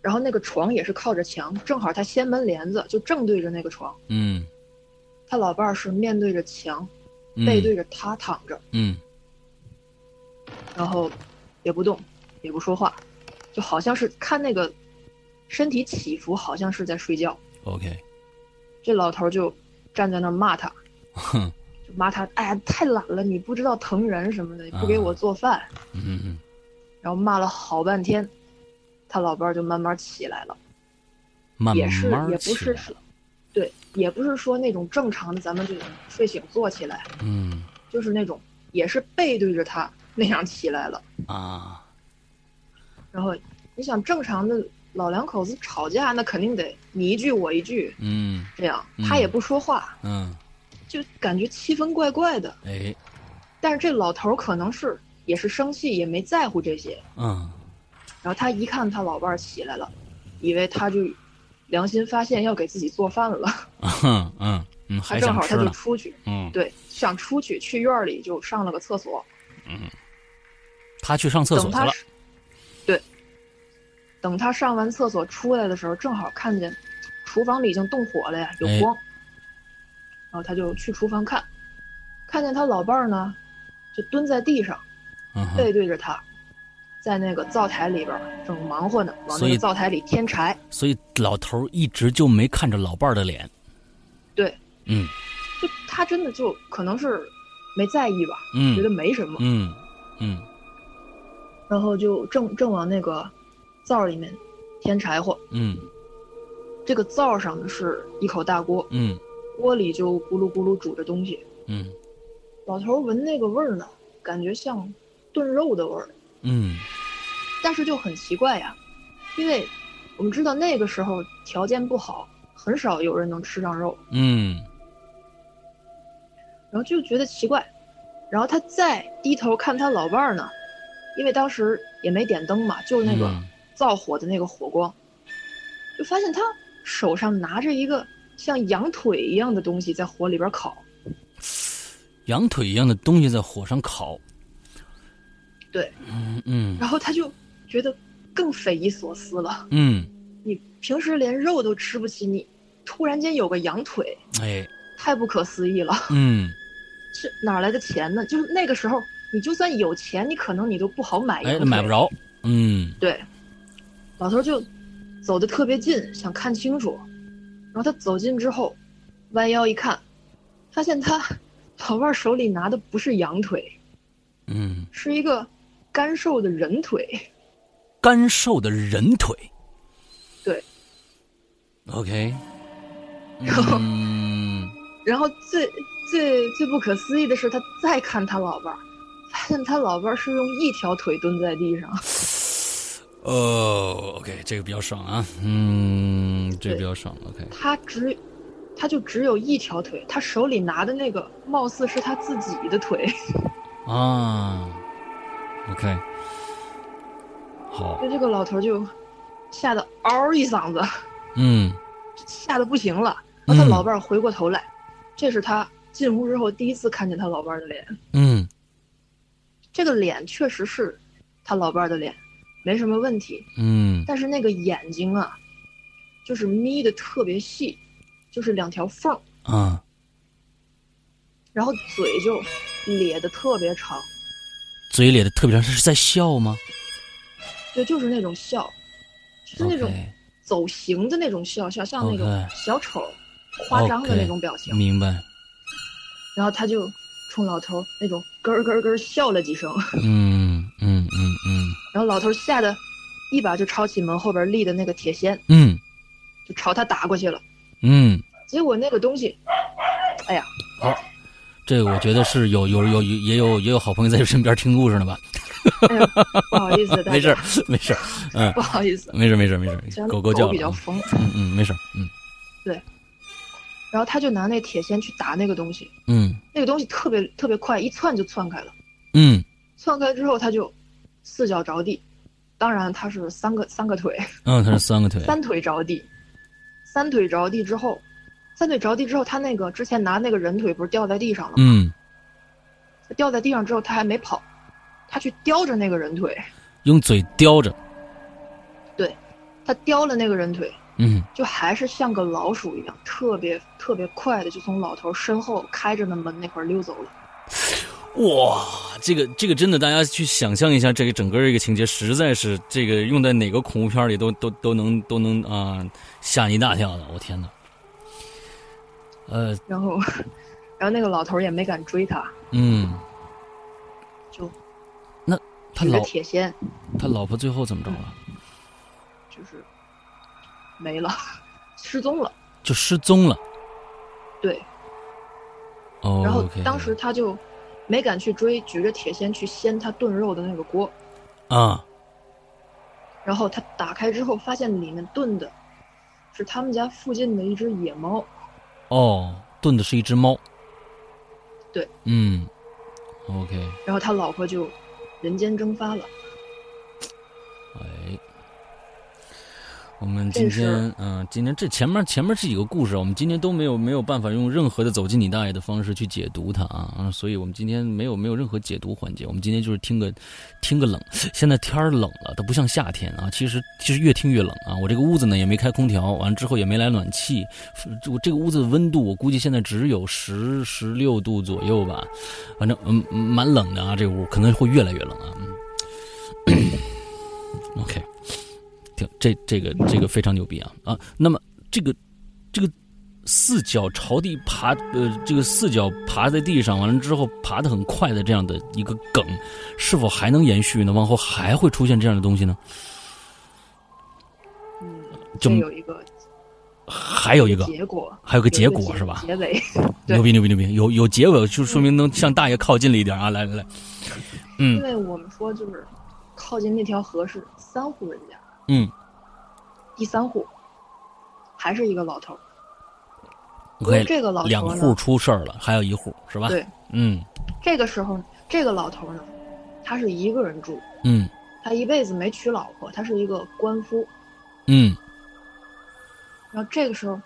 B: 然后那个床也是靠着墙，正好他掀门帘子就正对着那个床，
A: 嗯。
B: 他老伴儿是面对着墙，
A: 嗯，
B: 背对着他躺着，
A: 嗯。
B: 然后也不动，也不说话，就好像是看那个身体起伏，好像是在睡觉。
A: ，OK，
B: 这老头儿就站在那儿骂他，
A: 哼，
B: 就骂他，哎呀，太懒了，你不知道疼人什么的，不给我做饭，
A: 嗯嗯
B: 然后骂了好半天，他老伴儿就慢慢起来了，
A: 慢
B: 也是也不是说，对，也不是说那种正常的，咱们就睡醒坐起来，
A: 嗯。
B: 就是那种也是背对着他那样起来了。
A: 啊，
B: 然后你想正常的老两口子吵架，那肯定得你一句我一句
A: 嗯。
B: 这样，
A: 嗯
B: 他也不说话，
A: 嗯，
B: 就感觉气氛怪怪的。
A: 哎，
B: 但是这老头儿可能是也是生气，也没在乎这些。
A: 嗯。
B: 然后他一看他老伴儿起来了，以为他就良心发现要给自己做饭了，[laughs]
A: 嗯嗯嗯，
B: 他
A: 还
B: 正好他就出去，
A: 嗯，
B: 对，想出去去院儿里就上了个厕所。嗯。
A: 他去上厕所去了，
B: 对，等他上完厕所出来的时候，正好看见厨房里已经动火了呀，有
A: 哎
B: 光。然后他就去厨房看，看见他老伴儿呢，就蹲在地上，
A: 嗯，
B: 背对着他，在那个灶台里边正忙活呢，往那个灶台里添柴。
A: 所以老头儿一直就没看着老伴儿的脸，
B: 对，
A: 嗯
B: 就他真的就可能是没在意吧，
A: 嗯
B: 觉得没什么，
A: 嗯嗯
B: 然后就正正往那个灶里面添柴火。
A: 嗯。
B: 这个灶上呢是一口大锅，
A: 嗯。
B: 锅里就咕噜咕噜煮着东西。
A: 嗯。
B: 老头闻那个味儿呢，感觉像炖肉的味儿，
A: 嗯。
B: 但是就很奇怪呀，因为我们知道那个时候条件不好，很少有人能吃上肉，
A: 嗯。
B: 然后就觉得奇怪。然后他再低头看他老伴儿呢，因为当时也没点灯嘛，就是那个
A: 嗯
B: 灶火的那个火光，就发现他手上拿着一个像羊腿一样的东西在火里边烤。
A: 羊腿一样的东西在火上烤，
B: 对，
A: 嗯嗯
B: 然后他就觉得更匪夷所思了。
A: 嗯，[laughs]
B: 你平时连肉都吃不起，你突然间有个羊腿，
A: 哎，
B: 太不可思议了。
A: 嗯
B: 是哪来的钱呢？就是那个时候，你就算有钱，你可能你都不好买羊
A: 哎，买不。着，嗯
B: 对，老头就走得特别近，想看清楚。然后他走近之后，弯腰一看，发现他老伴儿手里拿的不是羊腿，
A: 嗯，
B: 是一个干瘦的人腿。
A: 干瘦的人腿
B: 对
A: ，，OK，
B: 然 [laughs] 后
A: 嗯
B: 然后最最最不可思议的是，他再看他老伴儿，发现他老伴儿是用一条腿蹲在地上。[laughs]
A: 哦，OK，这个比较爽啊，嗯，这个比较爽，OK，
B: 他只，他就只有一条腿，他手里拿的那个貌似是他自己的腿，
A: 啊，OK，好，
B: 就这个老头就吓得嗷一嗓子，
A: 嗯
B: 吓得不行了。然后他
A: 嗯
B: 老伴儿回过头来，这是他进屋之后第一次看见他老伴儿的脸。
A: 嗯
B: 这个脸确实是他老伴儿的脸，没什么问题。
A: 嗯
B: 但是那个眼睛啊，就是眯的特别细，就是两条缝儿，
A: 啊，
B: 然后嘴就咧的特别长，
A: 嘴咧的特别长，是在笑吗？
B: 对，就是那种笑，就是那种走形的那种笑，像像那种小丑夸张的那种表情。
A: 明白，
B: 然后他就冲老头那种咯咯咯笑了几声，
A: 嗯嗯嗯嗯
B: 然后老头吓得一把就抄起门后边立的那个铁锨，
A: 嗯
B: 就朝他打过去了。
A: 嗯，
B: 结果那个东西，哎呀，
A: 好，这个我觉得是有有有也有也有好朋友在身边听故事呢吧？
B: 哎，不好意思，[laughs] 大
A: 没事没事，[laughs] 嗯，
B: 不好意思，
A: 没事没事没事狗狗叫
B: 比较
A: 了，
B: 疯。
A: 嗯嗯，没事嗯，对
B: 然后他就拿那铁锨去打那个东西，
A: 嗯
B: 那个东西特别特别快，一窜就窜开了。
A: 嗯
B: 窜开之后，他就四脚着地，当然他是三个三个腿，
A: 嗯，他是三个腿，[laughs]
B: 三腿着地，三腿着地之后，三腿着地之后，他那个之前拿那个人腿不是掉在地上了吗？
A: 嗯，
B: 掉在地上之后，他还没跑，他去叼着那个人腿，
A: 用嘴叼着，对
B: 他叼了那个人腿，
A: 嗯，
B: 就还是像个老鼠一样，特别特别快的就从老头身后开着的门那块溜走了。
A: 哇，这个这个真的，大家去想象一下，这个整个这个情节，实在是这个用在哪个恐怖片里都都都能都能啊吓你一大跳的，我天哪！呃，
B: 然后，[laughs] 然后那个老头也没敢追他，
A: 嗯，
B: 就那他
A: 老
B: 铁锨，
A: 他老婆最后怎么着了？
B: 就是没了，[laughs] 失踪了。
A: 就失踪了。
B: 对，
A: 哦，
B: 然后当时他就没敢去追，举着铁锨去掀他炖肉的那个锅。
A: 啊，
B: 然后他打开之后，发现里面炖的是他们家附近的一只野猫。
A: 哦，炖的是一只猫。
B: 对，
A: 嗯，OK，
B: 然后他老婆就人间蒸发了。
A: 哎，我们今天，嗯、今天这前面前面这几个故事，我们今天都没有没有办法用任何的走进你大爷的方式去解读它啊，啊所以我们今天没有没有任何解读环节，我们今天就是听个听个冷。现在天儿冷了，它不像夏天啊，其实其实越听越冷啊。我这个屋子呢也没开空调，完了之后也没来暖气，我这个屋子的温度我估计现在只有十十六度左右吧，反正嗯嗯蛮冷的啊，这个屋可能会越来越冷啊。嗯 [coughs] OK。挺这这个这个非常牛逼啊啊！那么这个这个四脚朝地爬，呃，这个四脚爬在地上，完了之后爬得很快的这样的一个梗，是否还能延续呢？往后还会出现这样的东西呢？
B: 嗯，
A: 就
B: 有一个
A: 还有一个，
B: 结果，
A: 还有个结果是吧？
B: 结尾，[laughs]
A: 牛逼牛逼牛逼！有有结尾，就说明能向大爷靠近了一点啊！来来来，嗯
B: 因为我们说就是靠近那条河是三户人家，
A: 嗯
B: 第三户还是一个老头儿。不过
A: ，OK，
B: 这个老
A: 两户出事儿了，还有一户是吧？
B: 对，
A: 嗯
B: 这个时候这个老头儿呢，他是一个人住，
A: 嗯
B: 他一辈子没娶老婆，他是一个官夫。
A: 嗯
B: 然后这个时候，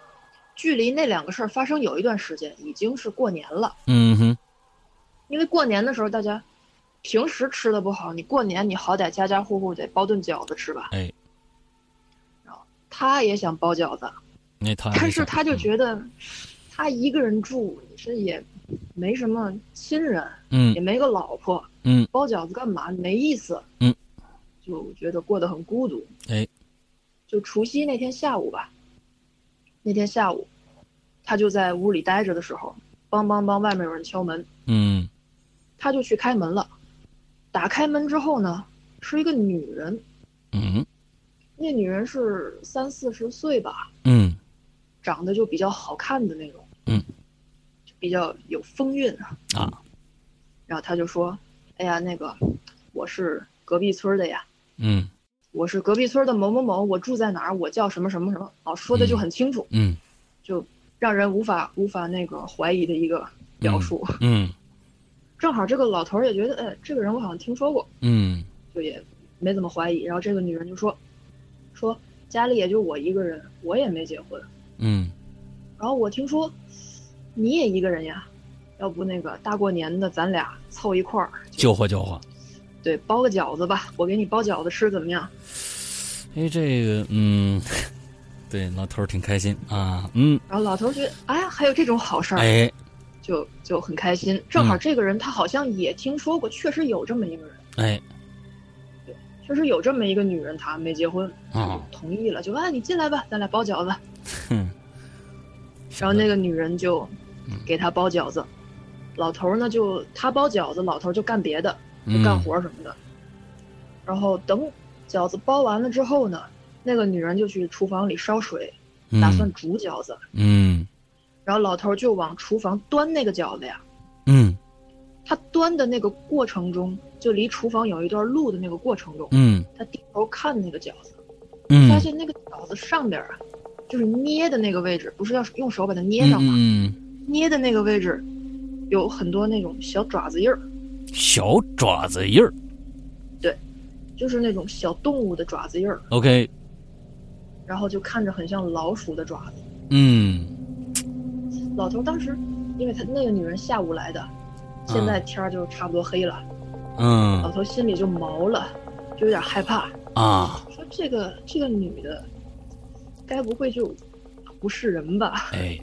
B: 距离那两个事儿发生有一段时间，已经是过年了。
A: 嗯哼，
B: 因为过年的时候，大家平时吃的不好，你过年你好歹家家户户得包顿饺子吃吧。
A: 哎，
B: 他也想包饺子，
A: 那他
B: 但是他就觉得，他一个人住，是也没什么亲人，
A: 嗯。
B: 也没个老婆，
A: 嗯。
B: 包饺子干嘛？没意思。
A: 嗯，
B: 就觉得过得很孤独。
A: 哎，
B: 就除夕那天下午吧，那天下午，他就在屋里待着的时候，梆梆梆，外面有人敲门，
A: 嗯。
B: 他就去开门了。打开门之后呢，是一个女人，
A: 嗯
B: 那女人是三四十岁吧，
A: 嗯
B: 长得就比较好看的那种，
A: 嗯，
B: 就比较有风韵啊。
A: 啊
B: 然后他就说：“哎呀，那个，我是隔壁村的呀，
A: 嗯
B: 我是隔壁村的某某某，我住在哪儿，我叫什么什么什么。”哦，说的就很清楚，
A: 嗯
B: 就让人无法无法那个怀疑的一个表述。
A: 嗯 [laughs]
B: 正好这个老头儿也觉得，哎，这个人我好像听说过，
A: 嗯
B: 就也没怎么怀疑。然后这个女人就说：“说家里也就我一个人，我也没结婚。
A: 嗯
B: 然后我听说你也一个人呀，要不那个大过年的咱俩凑一块儿，
A: 救活救活。
B: 对，包个饺子吧，我给你包饺子吃，怎么样？
A: 哎，这个嗯，[laughs] 对，老头儿挺开心啊，嗯，
B: 然后老头儿觉得，哎呀，还有这种好事儿，
A: 哎
B: 就就很开心。正好这个人他好像也听说过，确实有这么一个人，
A: 哎
B: 确实有这么一个女人，她没结婚，同意了，就啊你进来吧，咱俩包饺子。
A: 哼，[laughs]
B: 然后那个女人就给他包饺子，老头儿呢就他包饺子，老头儿就干别的，就干
A: 嗯。
B: 活什么的。然后等饺子包完了之后呢，那个女人就去厨房里烧水，打算煮饺子。
A: 嗯。
B: 然后老头儿就往厨房端那个饺子呀，
A: 嗯
B: 他端的那个过程中，就离厨房有一段路的那个过程中，
A: 嗯
B: 他低头看那个饺子，
A: 嗯，
B: 发现那个饺子上边啊，就是捏的那个位置，不是要用手把它捏上吗？
A: 嗯，
B: 捏的那个位置有很多那种小爪子印儿，
A: 小爪子印儿对
B: 就是那种小动物的爪子印儿
A: ，，OK，
B: 然后就看着很像老鼠的爪子。
A: 嗯
B: 老头当时，因为他那个女人下午来的，现在天儿就差不多黑了，嗯老
A: 嗯
B: 头心里就毛了，就有点害怕，
A: 啊，
B: 说这个这个女的，该不会就不是人吧？
A: 哎，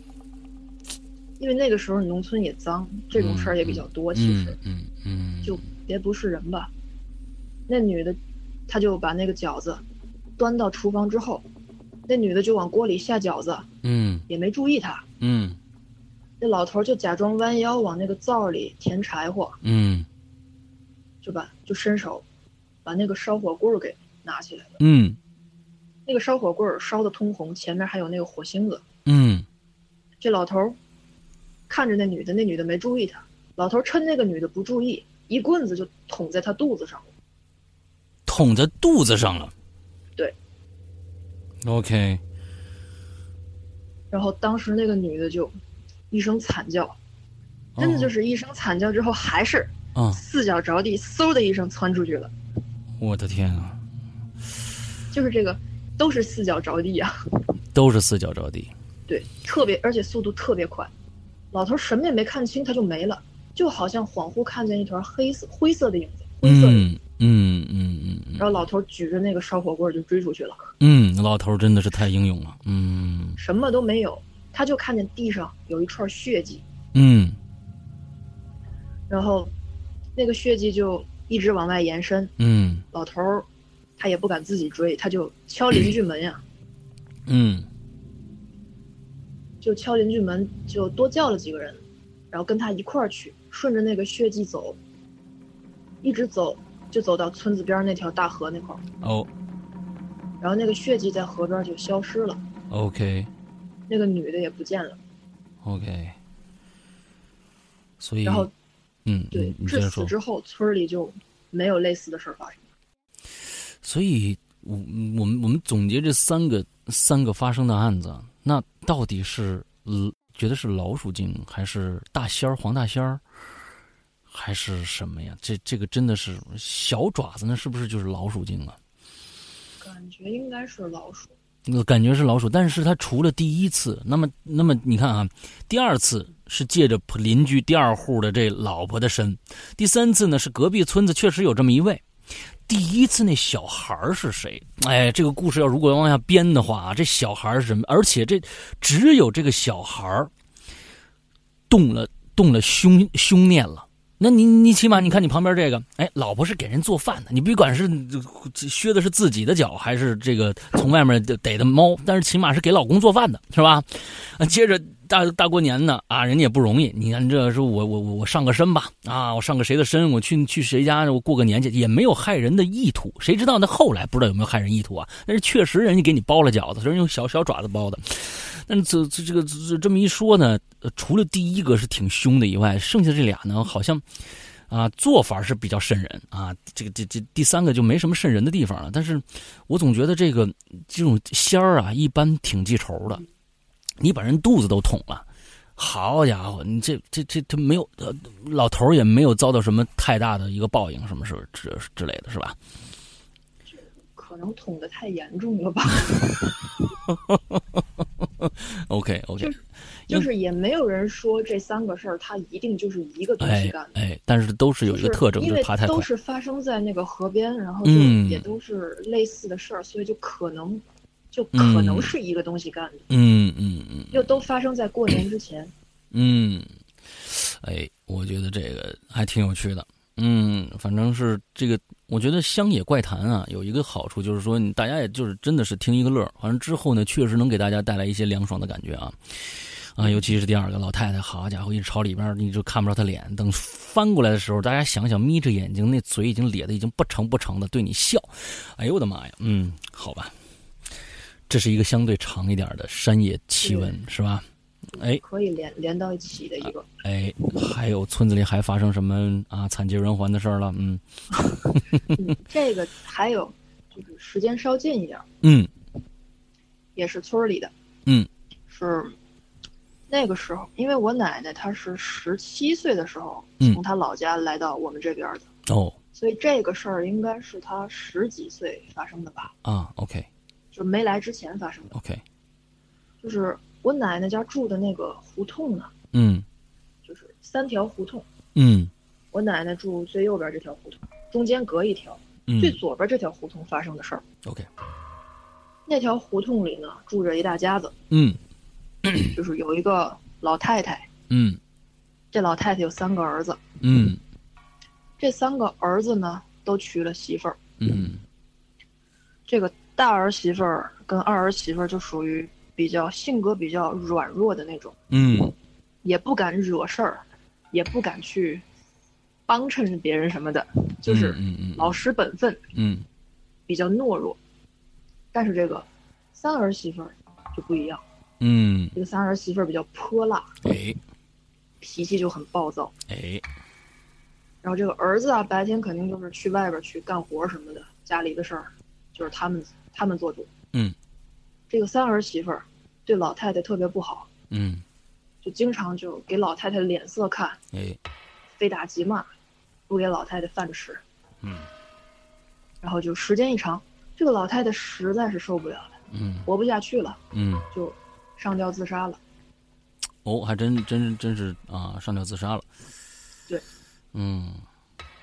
B: 因为那个时候农村也脏，这种事儿也比较多，其实
A: 嗯嗯嗯，
B: 就别不是人吧。那女的，她就把那个饺子端到厨房之后，那女的就往锅里下饺子，
A: 嗯
B: 也没注意她。
A: 嗯
B: 那老头儿就假装弯腰往那个灶里填柴火，
A: 嗯
B: 就把就伸手把那个烧火棍儿给拿起来了。
A: 嗯
B: 那个烧火棍儿烧的通红，前面还有那个火星子。
A: 嗯
B: 这老头儿看着那女的，那女的没注意他，老头儿趁那个女的不注意，一棍子就捅在她肚子上了。
A: 捅在肚子上了。
B: 对。
A: OK，
B: 然后当时那个女的就一声惨叫，真的就是一声惨叫之后，还是
A: 啊，
B: 四脚着地，嗖的一声窜出去了。
A: 我的天啊，
B: 就是这个，都是四脚着地啊。[laughs]
A: 都是四脚着地。
B: 对，特别而且速度特别快，老头什么也没看清，他就没了，就好像恍惚看见一团黑色灰色的影子，灰色的影子。
A: 嗯嗯嗯嗯嗯
B: 然后老头举着那个烧火棍儿就追出去了，
A: 嗯，老头儿真的是太英勇了。嗯
B: 什么都没有，他就看见地上有一串血迹，
A: 嗯。
B: 然后那个血迹就一直往外延伸。
A: 嗯。
B: 老头儿他也不敢自己追，他就敲邻居门呀，
A: 嗯。
B: 就敲邻居门，就多叫了几个人，然后跟他一块儿去，顺着那个血迹走，一直走，就走到村子边儿那条大河那块儿，
A: 哦。
B: 然后那个血迹在河边儿就消失了
A: ，，OK
B: 那个女的也不见了。
A: OK，所以
B: 然后
A: 嗯，
B: 对至。此之后，村里就没有类似的事儿发生。
A: 所以，我我们我们总结这三个三个发生的案子，那到底是嗯觉得是老鼠精，还是大仙儿黄大仙儿，还是什么呀？这这个真的是小爪子，那是不是就是老鼠精啊？
B: 感觉应该是老鼠。
A: 我感觉是老鼠，但是他除了第一次，那么那么你看啊，第二次是借着邻居第二户的这老婆的身，第三次呢是隔壁村子确实有这么一位，第一次那小孩是谁？哎，这个故事要如果往下编的话啊，这小孩是什么？而且这只有这个小孩动了动了凶凶念了。那你你起码你看你旁边这个，哎，老婆是给人做饭的，你别管是削的是自己的脚，还是这个从外面逮的猫，但是起码是给老公做饭的，是吧？[laughs] 接着大大过年呢啊，人家也不容易，你看这是我我我我上个身吧啊，我上个谁的身，我去去谁家我过个年去，也没有害人的意图，谁知道那后来不知道有没有害人意图啊？但是确实人家给你包了饺子，人家用小小爪子包的。但是这这这个这这么一说呢，除了第一个是挺凶的以外，剩下这俩呢，好像啊做法是比较瘆人啊。这个这这第三个就没什么瘆人的地方了。但是我总觉得这个这种仙儿啊，一般挺记仇的。你把人肚子都捅了，好家伙，你这这这他没有，老头也没有遭到什么太大的一个报应，什么是之之类的是吧？
B: 可能捅的太严重了吧？[laughs]
A: OK OK，
B: 就是就是也没有人说这三个事儿，它一定就是一个东西
A: 哎
B: 干的。
A: 哎，但是都是有一个特征，
B: 因为
A: 就是爬太快
B: 都。是发生在那个河边，然后就
A: 嗯
B: 也都是类似的事儿，所以就可能就可能是一个东西干的，
A: 嗯嗯嗯
B: 又都发生在过年之前。
A: 嗯，哎，我觉得这个还挺有趣的。嗯，反正是这个，我觉得乡野怪谈啊，有一个好处就是说，你大家也就是真的是听一个乐儿，反正之后呢，确实能给大家带来一些凉爽的感觉啊。啊，尤其是第二个老太太，好家伙，一朝里边你就看不着她脸，等翻过来的时候，大家想想，眯着眼睛，那嘴已经咧的已经不成不成的对你笑，哎呦我的妈呀，嗯，好吧，这是一个相对长一点的山野奇闻，是吧？哎。
B: 可以连连到一起的一个。
A: 哎，还有村子里还发生什么啊惨绝人寰的事儿了？嗯。[laughs]
B: 嗯，这个还有就是时间稍近一点儿，
A: 嗯。
B: 也是村儿里的。
A: 嗯，
B: 是那个时候，因为我奶奶她是十七岁的时候
A: 嗯。
B: 从她老家来到我们这边的，
A: 哦。
B: 所以这个事儿应该是她十几岁发生的吧，
A: 啊，OK。
B: 就是没来之前发生的。
A: OK，
B: 就是我奶奶家住的那个胡同呢，
A: 嗯。
B: 就是三条胡同，
A: 嗯。
B: 我奶奶住最右边这条胡同，中间隔一条，
A: 嗯。
B: 最左边这条胡同发生的事儿。
A: ，OK，
B: 那条胡同里呢，住着一大家子，
A: 嗯。[clears throat]
B: 就是有一个老太太，
A: 嗯。
B: 这老太太有三个儿子，
A: 嗯。
B: 这三个儿子呢都娶了媳妇儿。
A: 嗯。
B: 这个大儿媳妇儿跟二儿媳妇儿就属于比较性格比较软弱的那种，
A: 嗯
B: 也不敢惹事儿，也不敢去帮衬别人什么的，就是老实本分，
A: 嗯
B: 比较懦弱。但是这个三儿媳妇儿就不一样，
A: 嗯，
B: 这个三儿媳妇儿比较泼辣，
A: 哎
B: 脾气就很暴躁。
A: 哎，
B: 然后这个儿子啊，白天肯定就是去外边去干活什么的，家里的事儿就是他们他们做主。
A: 嗯，
B: 这个三儿媳妇儿对老太太特别不好，
A: 嗯
B: 就经常就给老太太脸色看，
A: 哎
B: 非打即骂，不给老太太饭吃。
A: 嗯
B: 然后就时间一长，这个老太太实在是受不了了，
A: 嗯
B: 活不下去了，
A: 嗯，
B: 就上吊自杀了。
A: 哦，还真真真是啊，上吊自杀了。
B: 对，
A: 嗯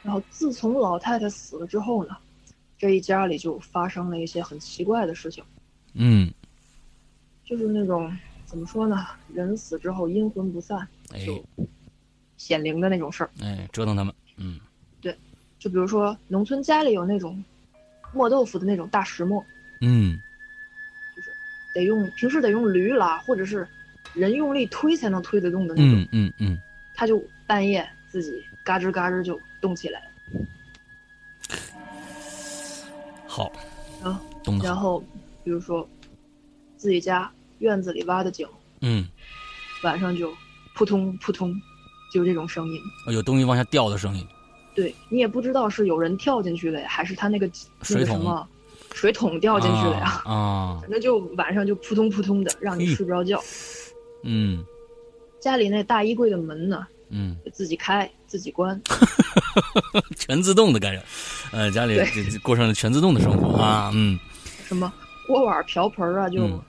B: 然后自从老太太死了之后呢，这一家里就发生了一些很奇怪的事情，
A: 嗯，
B: 就是那种怎么说呢，人死之后阴魂不散，
A: 哎
B: 就显灵的那种事儿。
A: 哎，折腾他们。嗯对
B: 就比如说农村家里有那种磨豆腐的那种大石磨，
A: 嗯就是
B: 得用平时得用驴拉，或者是人用力推才能推得动的那种，
A: 嗯嗯嗯，
B: 他就半夜自己嘎吱嘎吱就动起来了。
A: 好，
B: 啊，
A: 懂的好。
B: 然后比如说自己家院子里挖的井，
A: 嗯，
B: 晚上就扑通扑通，就这种声音。
A: 有东西往下掉的声音。
B: 对你也不知道是有人跳进去了呀，还是他那个
A: 水桶
B: 那个什么水桶掉进去了呀。
A: 啊啊，[laughs]
B: 反正就晚上就扑通扑通的，让你睡不着觉。
A: 嗯
B: 家里那大衣柜的门呢，
A: 嗯，
B: 自己开自己关。[laughs]
A: 全自动的感觉，呃，家里过上了全自动的生活啊。嗯
B: 什么锅碗瓢盆啊，就
A: 嗯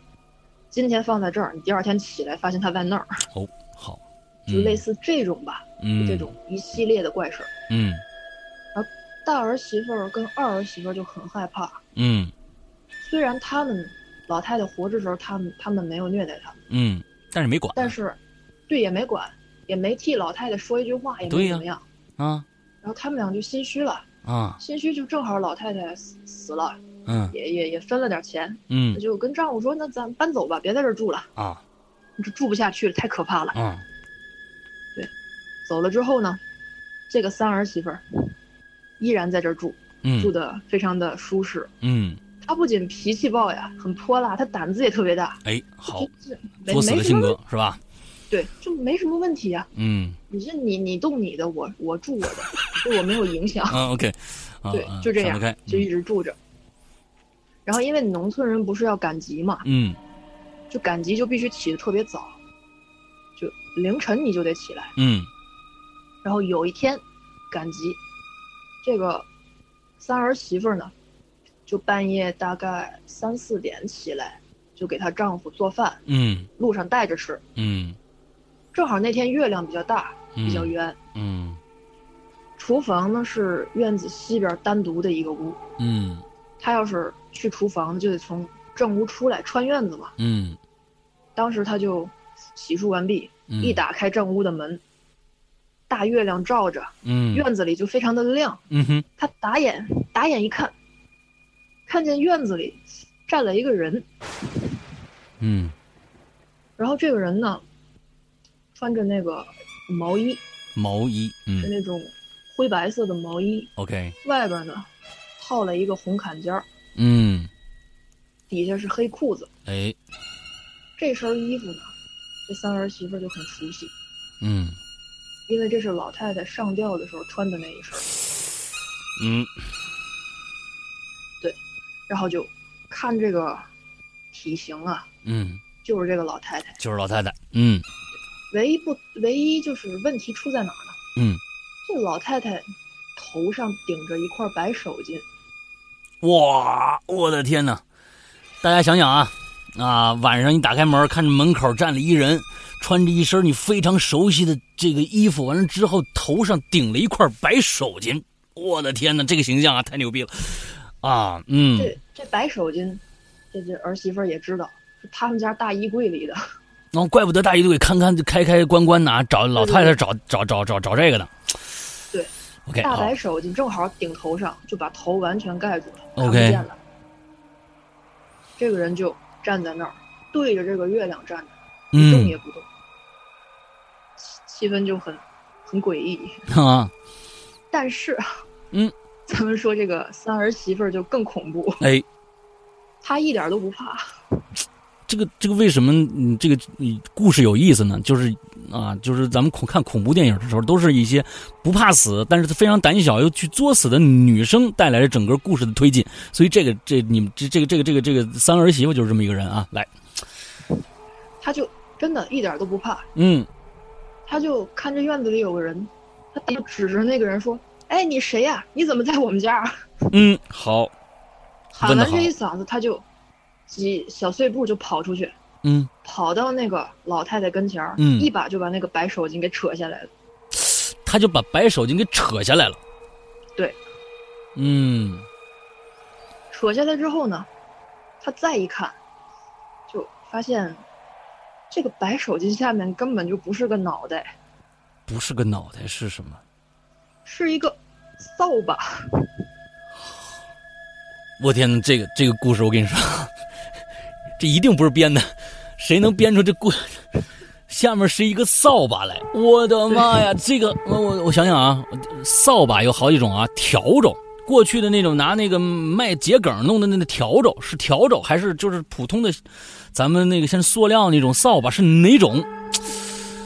B: 今天放在这儿，你第二天起来发现它在那儿，
A: 哦，好，[laughs]
B: 就类似这种吧，
A: 嗯
B: 这种一系列的怪事儿。
A: 嗯
B: 大儿媳妇儿跟二儿媳妇儿就很害怕，
A: 嗯
B: 虽然他们老太太活着时候，他们他们没有虐待他们，
A: 嗯，但是没管。
B: 但是对也没管，也没替老太太说一句话，也没怎么样。
A: 啊
B: 然后他们俩就心虚了，
A: 啊
B: 心虚就正好老太太死死了，
A: 嗯
B: 也也也分了点钱，
A: 嗯
B: 就跟丈夫说：“那咱搬走吧，别在这儿住了，
A: 啊
B: 这住不下去了，太可怕了。
A: 啊
B: 走了之后呢，这个三儿媳妇儿依然在这儿住，住
A: 嗯
B: 的非常的舒适。
A: 嗯，
B: 她不仅脾气暴呀，很泼辣，她胆子也特别大。
A: 哎，好，作死的性
B: 没什么
A: 格是吧？
B: 对，就没什么问题呀。
A: 嗯
B: 你这你你动你的，我我住我的，对我没有影响。
A: 啊，OK，啊 [laughs]
B: 对
A: 啊，
B: 就这样就一直住着。然后因为农村人不是要赶集嘛，
A: 嗯
B: 就赶集就必须起得特别早，就凌晨你就得起来。
A: 嗯
B: 然后有一天赶集，这个三儿媳妇儿呢，就半夜大概三四点起来，就给她丈夫做饭，
A: 嗯
B: 路上带着吃。
A: 嗯
B: 正好那天月亮比较大，比较
A: 嗯
B: 圆。
A: 嗯
B: 厨房呢是院子西边单独的一个屋，
A: 嗯
B: 她要是去厨房就得从正屋出来，穿院子嘛。
A: 嗯。
B: 当时他就洗漱完毕，
A: 嗯，
B: 一打开正屋的门，大月亮照着，
A: 嗯。
B: 院子里就非常的亮。
A: 嗯哼。
B: 他打眼打眼一看，看见院子里站了一个人，
A: 嗯。
B: 然后这个人呢，穿着那个毛衣，
A: 毛衣
B: 是
A: 嗯
B: 那种灰白色的毛衣
A: ，OK。
B: 外边呢套了一个红坎肩儿，
A: 嗯。
B: 底下是黑裤子。
A: 哎。
B: 这身衣服呢，这三儿媳妇就很熟悉，
A: 嗯。
B: 因为这是老太太上吊的时候穿的那一身
A: 嗯，对
B: 然后就看这个体型啊，
A: 嗯，
B: 就是这个老太太。
A: 就是老太太嗯。
B: 唯一不唯一就是问题出在哪儿呢？
A: 嗯。
B: 这老太太头上顶着一块白手巾，
A: 哇，我的天哪！大家想想啊，啊，晚上你打开门，看着门口站了一人，穿着一身你非常熟悉的这个衣服，完了之后头上顶了一块白手巾，我的天哪，这个形象啊，太牛逼了啊！嗯，
B: 这这白手巾，这这儿媳妇儿也知道是他们家大衣柜里的。
A: 然 [laughs] 后怪不得大衣柜看看开开关关呐，找老太太找找找找找这个呢。
B: 对
A: ，OK，
B: 大白手巾正好顶头上，就把头完全盖住了，看不见了。这个人就站在那儿，对着这个月亮站着，一动
A: 嗯
B: 也不动，气气氛就很很诡异。[laughs]
A: 啊，
B: 但是，
A: 嗯，[laughs]
B: 咱们说这个三儿媳妇儿就更恐怖，
A: 哎，[laughs]
B: 她一点都不怕。
A: 这个这个为什么你这个你故事有意思呢？就是啊，就是咱们恐看恐怖电影的时候，都是一些不怕死，但是非常胆小又去作死的女生带来了整个故事的推进。所以这个这你们这这个这个这个这个三儿媳妇就是这么一个人啊。来，
B: 他就真的一点都不怕，
A: 嗯
B: 他就看着院子里有个人，他就指着那个人说：“哎，你谁呀、你怎么在我们家？” [laughs]
A: 嗯，好，
B: 喊完这一嗓子，他就几小碎步就跑出去，
A: 嗯，
B: 跑到那个老太太跟前儿，
A: 嗯
B: 一把就把那个白手巾给扯下来了。
A: 他就把白手巾给扯下来了。
B: 对，
A: 嗯
B: 扯下来之后呢，他再一看，就发现这个白手巾下面根本就不是个脑袋，
A: 不是个脑袋是什么？
B: 是一个扫把。[laughs]
A: 我天呐，这个这个故事，我跟你说，这一定不是编的，谁能编出这棍？下面是一个扫把来，我的妈呀！[laughs] 这个我我我想想啊，扫把有好几种啊，笤帚，过去的那种拿那个卖桔梗弄的那个笤帚是笤帚，还是就是普通的，咱们那个像塑料那种扫把是哪种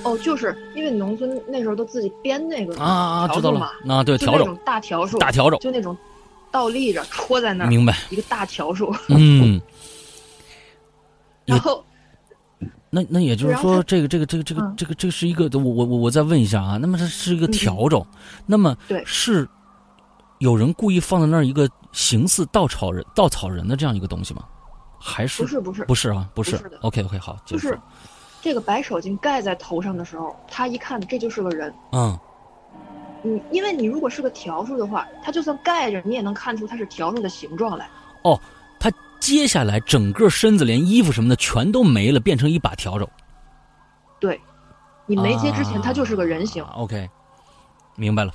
B: 哦，就是因为农村那时候都自己编那个
A: 啊啊？知道了
B: 笤帚嘛，，
A: 啊对，笤帚
B: 大笤帚，
A: 大笤帚，
B: 就那种倒立着戳在那儿，
A: 明白？
B: 一个大笤帚，[laughs]
A: 嗯，也
B: 然后
A: 那那也就是说，这个这个这个这个
B: 嗯
A: 这个这个是一个，我我我我再问一下啊，那么它是一个笤帚，那么
B: 对
A: 是有人故意放在那儿一个形似稻草人稻草人的这样一个东西吗？还是
B: 不是不是
A: 不是啊？不是
B: 不是
A: OK OK 好，
B: 就是这个白手巾盖在头上的时候，他一看这就是个人。
A: 嗯
B: 嗯，因为你如果是个笤帚的话，它就算盖着，你也能看出它是笤帚的形状来。
A: 他接下来整个身子连衣服什么的全都没了，变成一把笤帚。
B: 对，你没接之前，
A: 啊
B: 它就是个人形。
A: OK，明白了。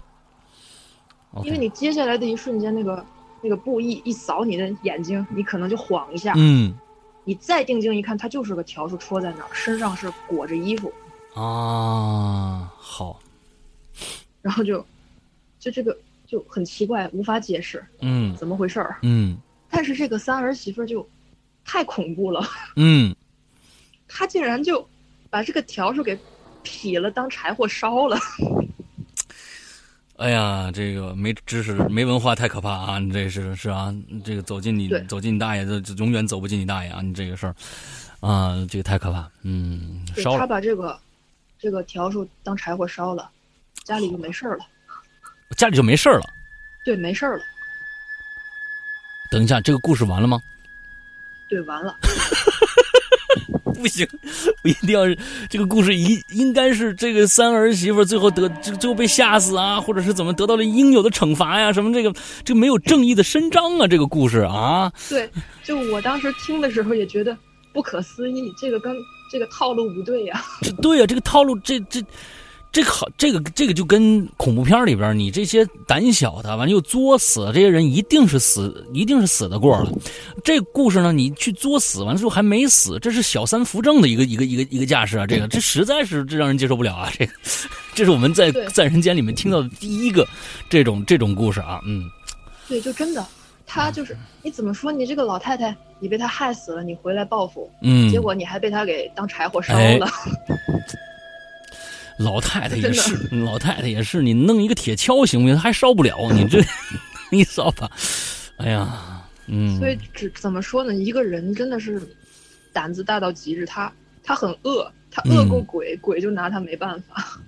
B: 因为你接下来的一瞬间，那个那个布一一扫你的眼睛，你可能就晃一下。
A: 嗯
B: 你再定睛一看，它就是个笤帚戳在那儿，身上是裹着衣服，
A: 啊好
B: 然后就就这个就很奇怪，无法解释
A: 嗯
B: 怎么回事儿。
A: 嗯
B: 但是这个三儿媳妇儿就太恐怖了，
A: 嗯 [laughs]
B: 她竟然就把这个笤帚给劈了当柴火烧了。
A: 哎呀，这个没知识、没文化太可怕啊！你这是是啊，这个走进你走进你大爷，这这永远走不进你大爷啊！你这个事儿啊，这个太可怕。嗯，烧了，
B: 把这个这个笤帚当柴火烧了，家里就没事儿了。
A: 家里就没事儿了。
B: 对，没事儿了。
A: 等一下，这个故事完了吗？
B: 对，完了。[laughs]
A: 不行，我一定要这个故事一应该是这个三儿媳妇最后得最最后被吓死啊，或者是怎么得到了应有的惩罚呀？什么这个这没有正义的伸张啊？这个故事啊，
B: 对，就我当时听的时候也觉得不可思议，这个跟这个套路不对呀、
A: 这对呀、这个套路，这这这个好，这个这个就跟恐怖片里边你这些胆小的，完了又作死，这些人一定是死，一定是死的过了。这故事呢，你去作死完了之后还没死，这是小三扶正的一个一个一个一个架势啊！这个这实在是这让人接受不了啊！这个这是我们在在人间里面听到的第一个这种这种故事啊，嗯
B: 对，就真的，他就是你怎么说你这个老太太，你被他害死了，你回来报复，
A: 嗯，
B: 结果你还被他给当柴火烧
A: 哎
B: 了。[laughs]
A: 老太太也是，老太太也是，你弄一个铁锹行不行？还烧不了，[laughs] 你这 [laughs] 你扫把，哎呀，嗯，
B: 所以只怎么说呢？一个人真的是胆子大到极致，他他很恶，他恶过
A: 嗯
B: 鬼，鬼就拿他没办法。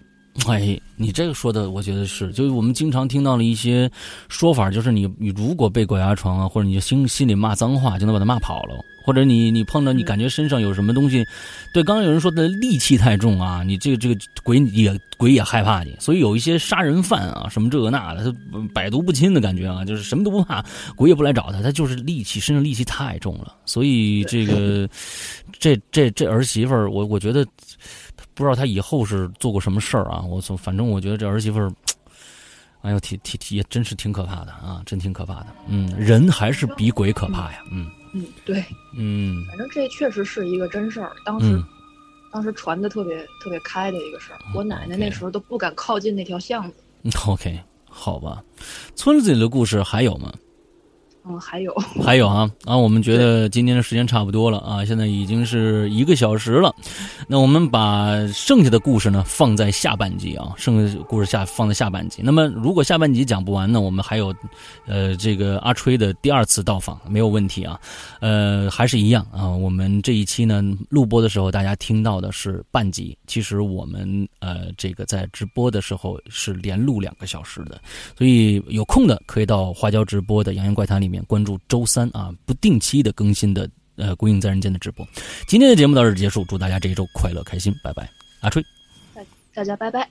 A: 哎，你这个说的，我觉得是，就是我们经常听到了一些说法，就是你你如果被鬼压床啊，或者你心心里骂脏话，就能把他骂跑了，或者你你碰到你感觉身上有什么东西，对，刚刚有人说的戾气太重啊，你这个这个鬼也鬼也害怕你，所以有一些杀人犯啊，什么这个那的，他百毒不侵的感觉啊，就是什么都不怕，鬼也不来找他，他就是戾气，身上戾气太重了，所以这个 [laughs] 这这这儿媳妇儿，我我觉得。不知道他以后是做过什么事儿啊？我从反正我觉得这儿媳妇儿，[tsk] 哎呦，挺挺也真是挺可怕的啊，真挺可怕的。嗯，人还是比鬼可怕呀。
B: 嗯嗯，对，
A: 嗯，
B: 反正这确实是一个真事儿。当时当时传的特别特别开的一个事儿，我奶奶那时候都不敢靠近那条巷子。[laughs]
A: OK，好吧，村子里的故事还有吗？
B: 嗯，还有 [laughs]
A: 还有啊啊！我们觉得今天的时间差不多了啊，现在已经是一个小时了。那我们把剩下的故事呢放在下半集啊，剩下故事下放在下半集。那么如果下半集讲不完呢，我们还有呃这个阿吹的第二次到访没有问题啊。呃，还是一样啊。我们这一期呢录播的时候，大家听到的是半集，其实我们呃这个在直播的时候是连录两个小时的，所以有空的可以到花椒直播的《洋洋怪谈》里关注周三啊，不定期的更新的呃《鬼影在人间》的直播。今天的节目到这结束，祝大家这一周快乐开心，拜拜，阿吹，
B: 大家拜拜。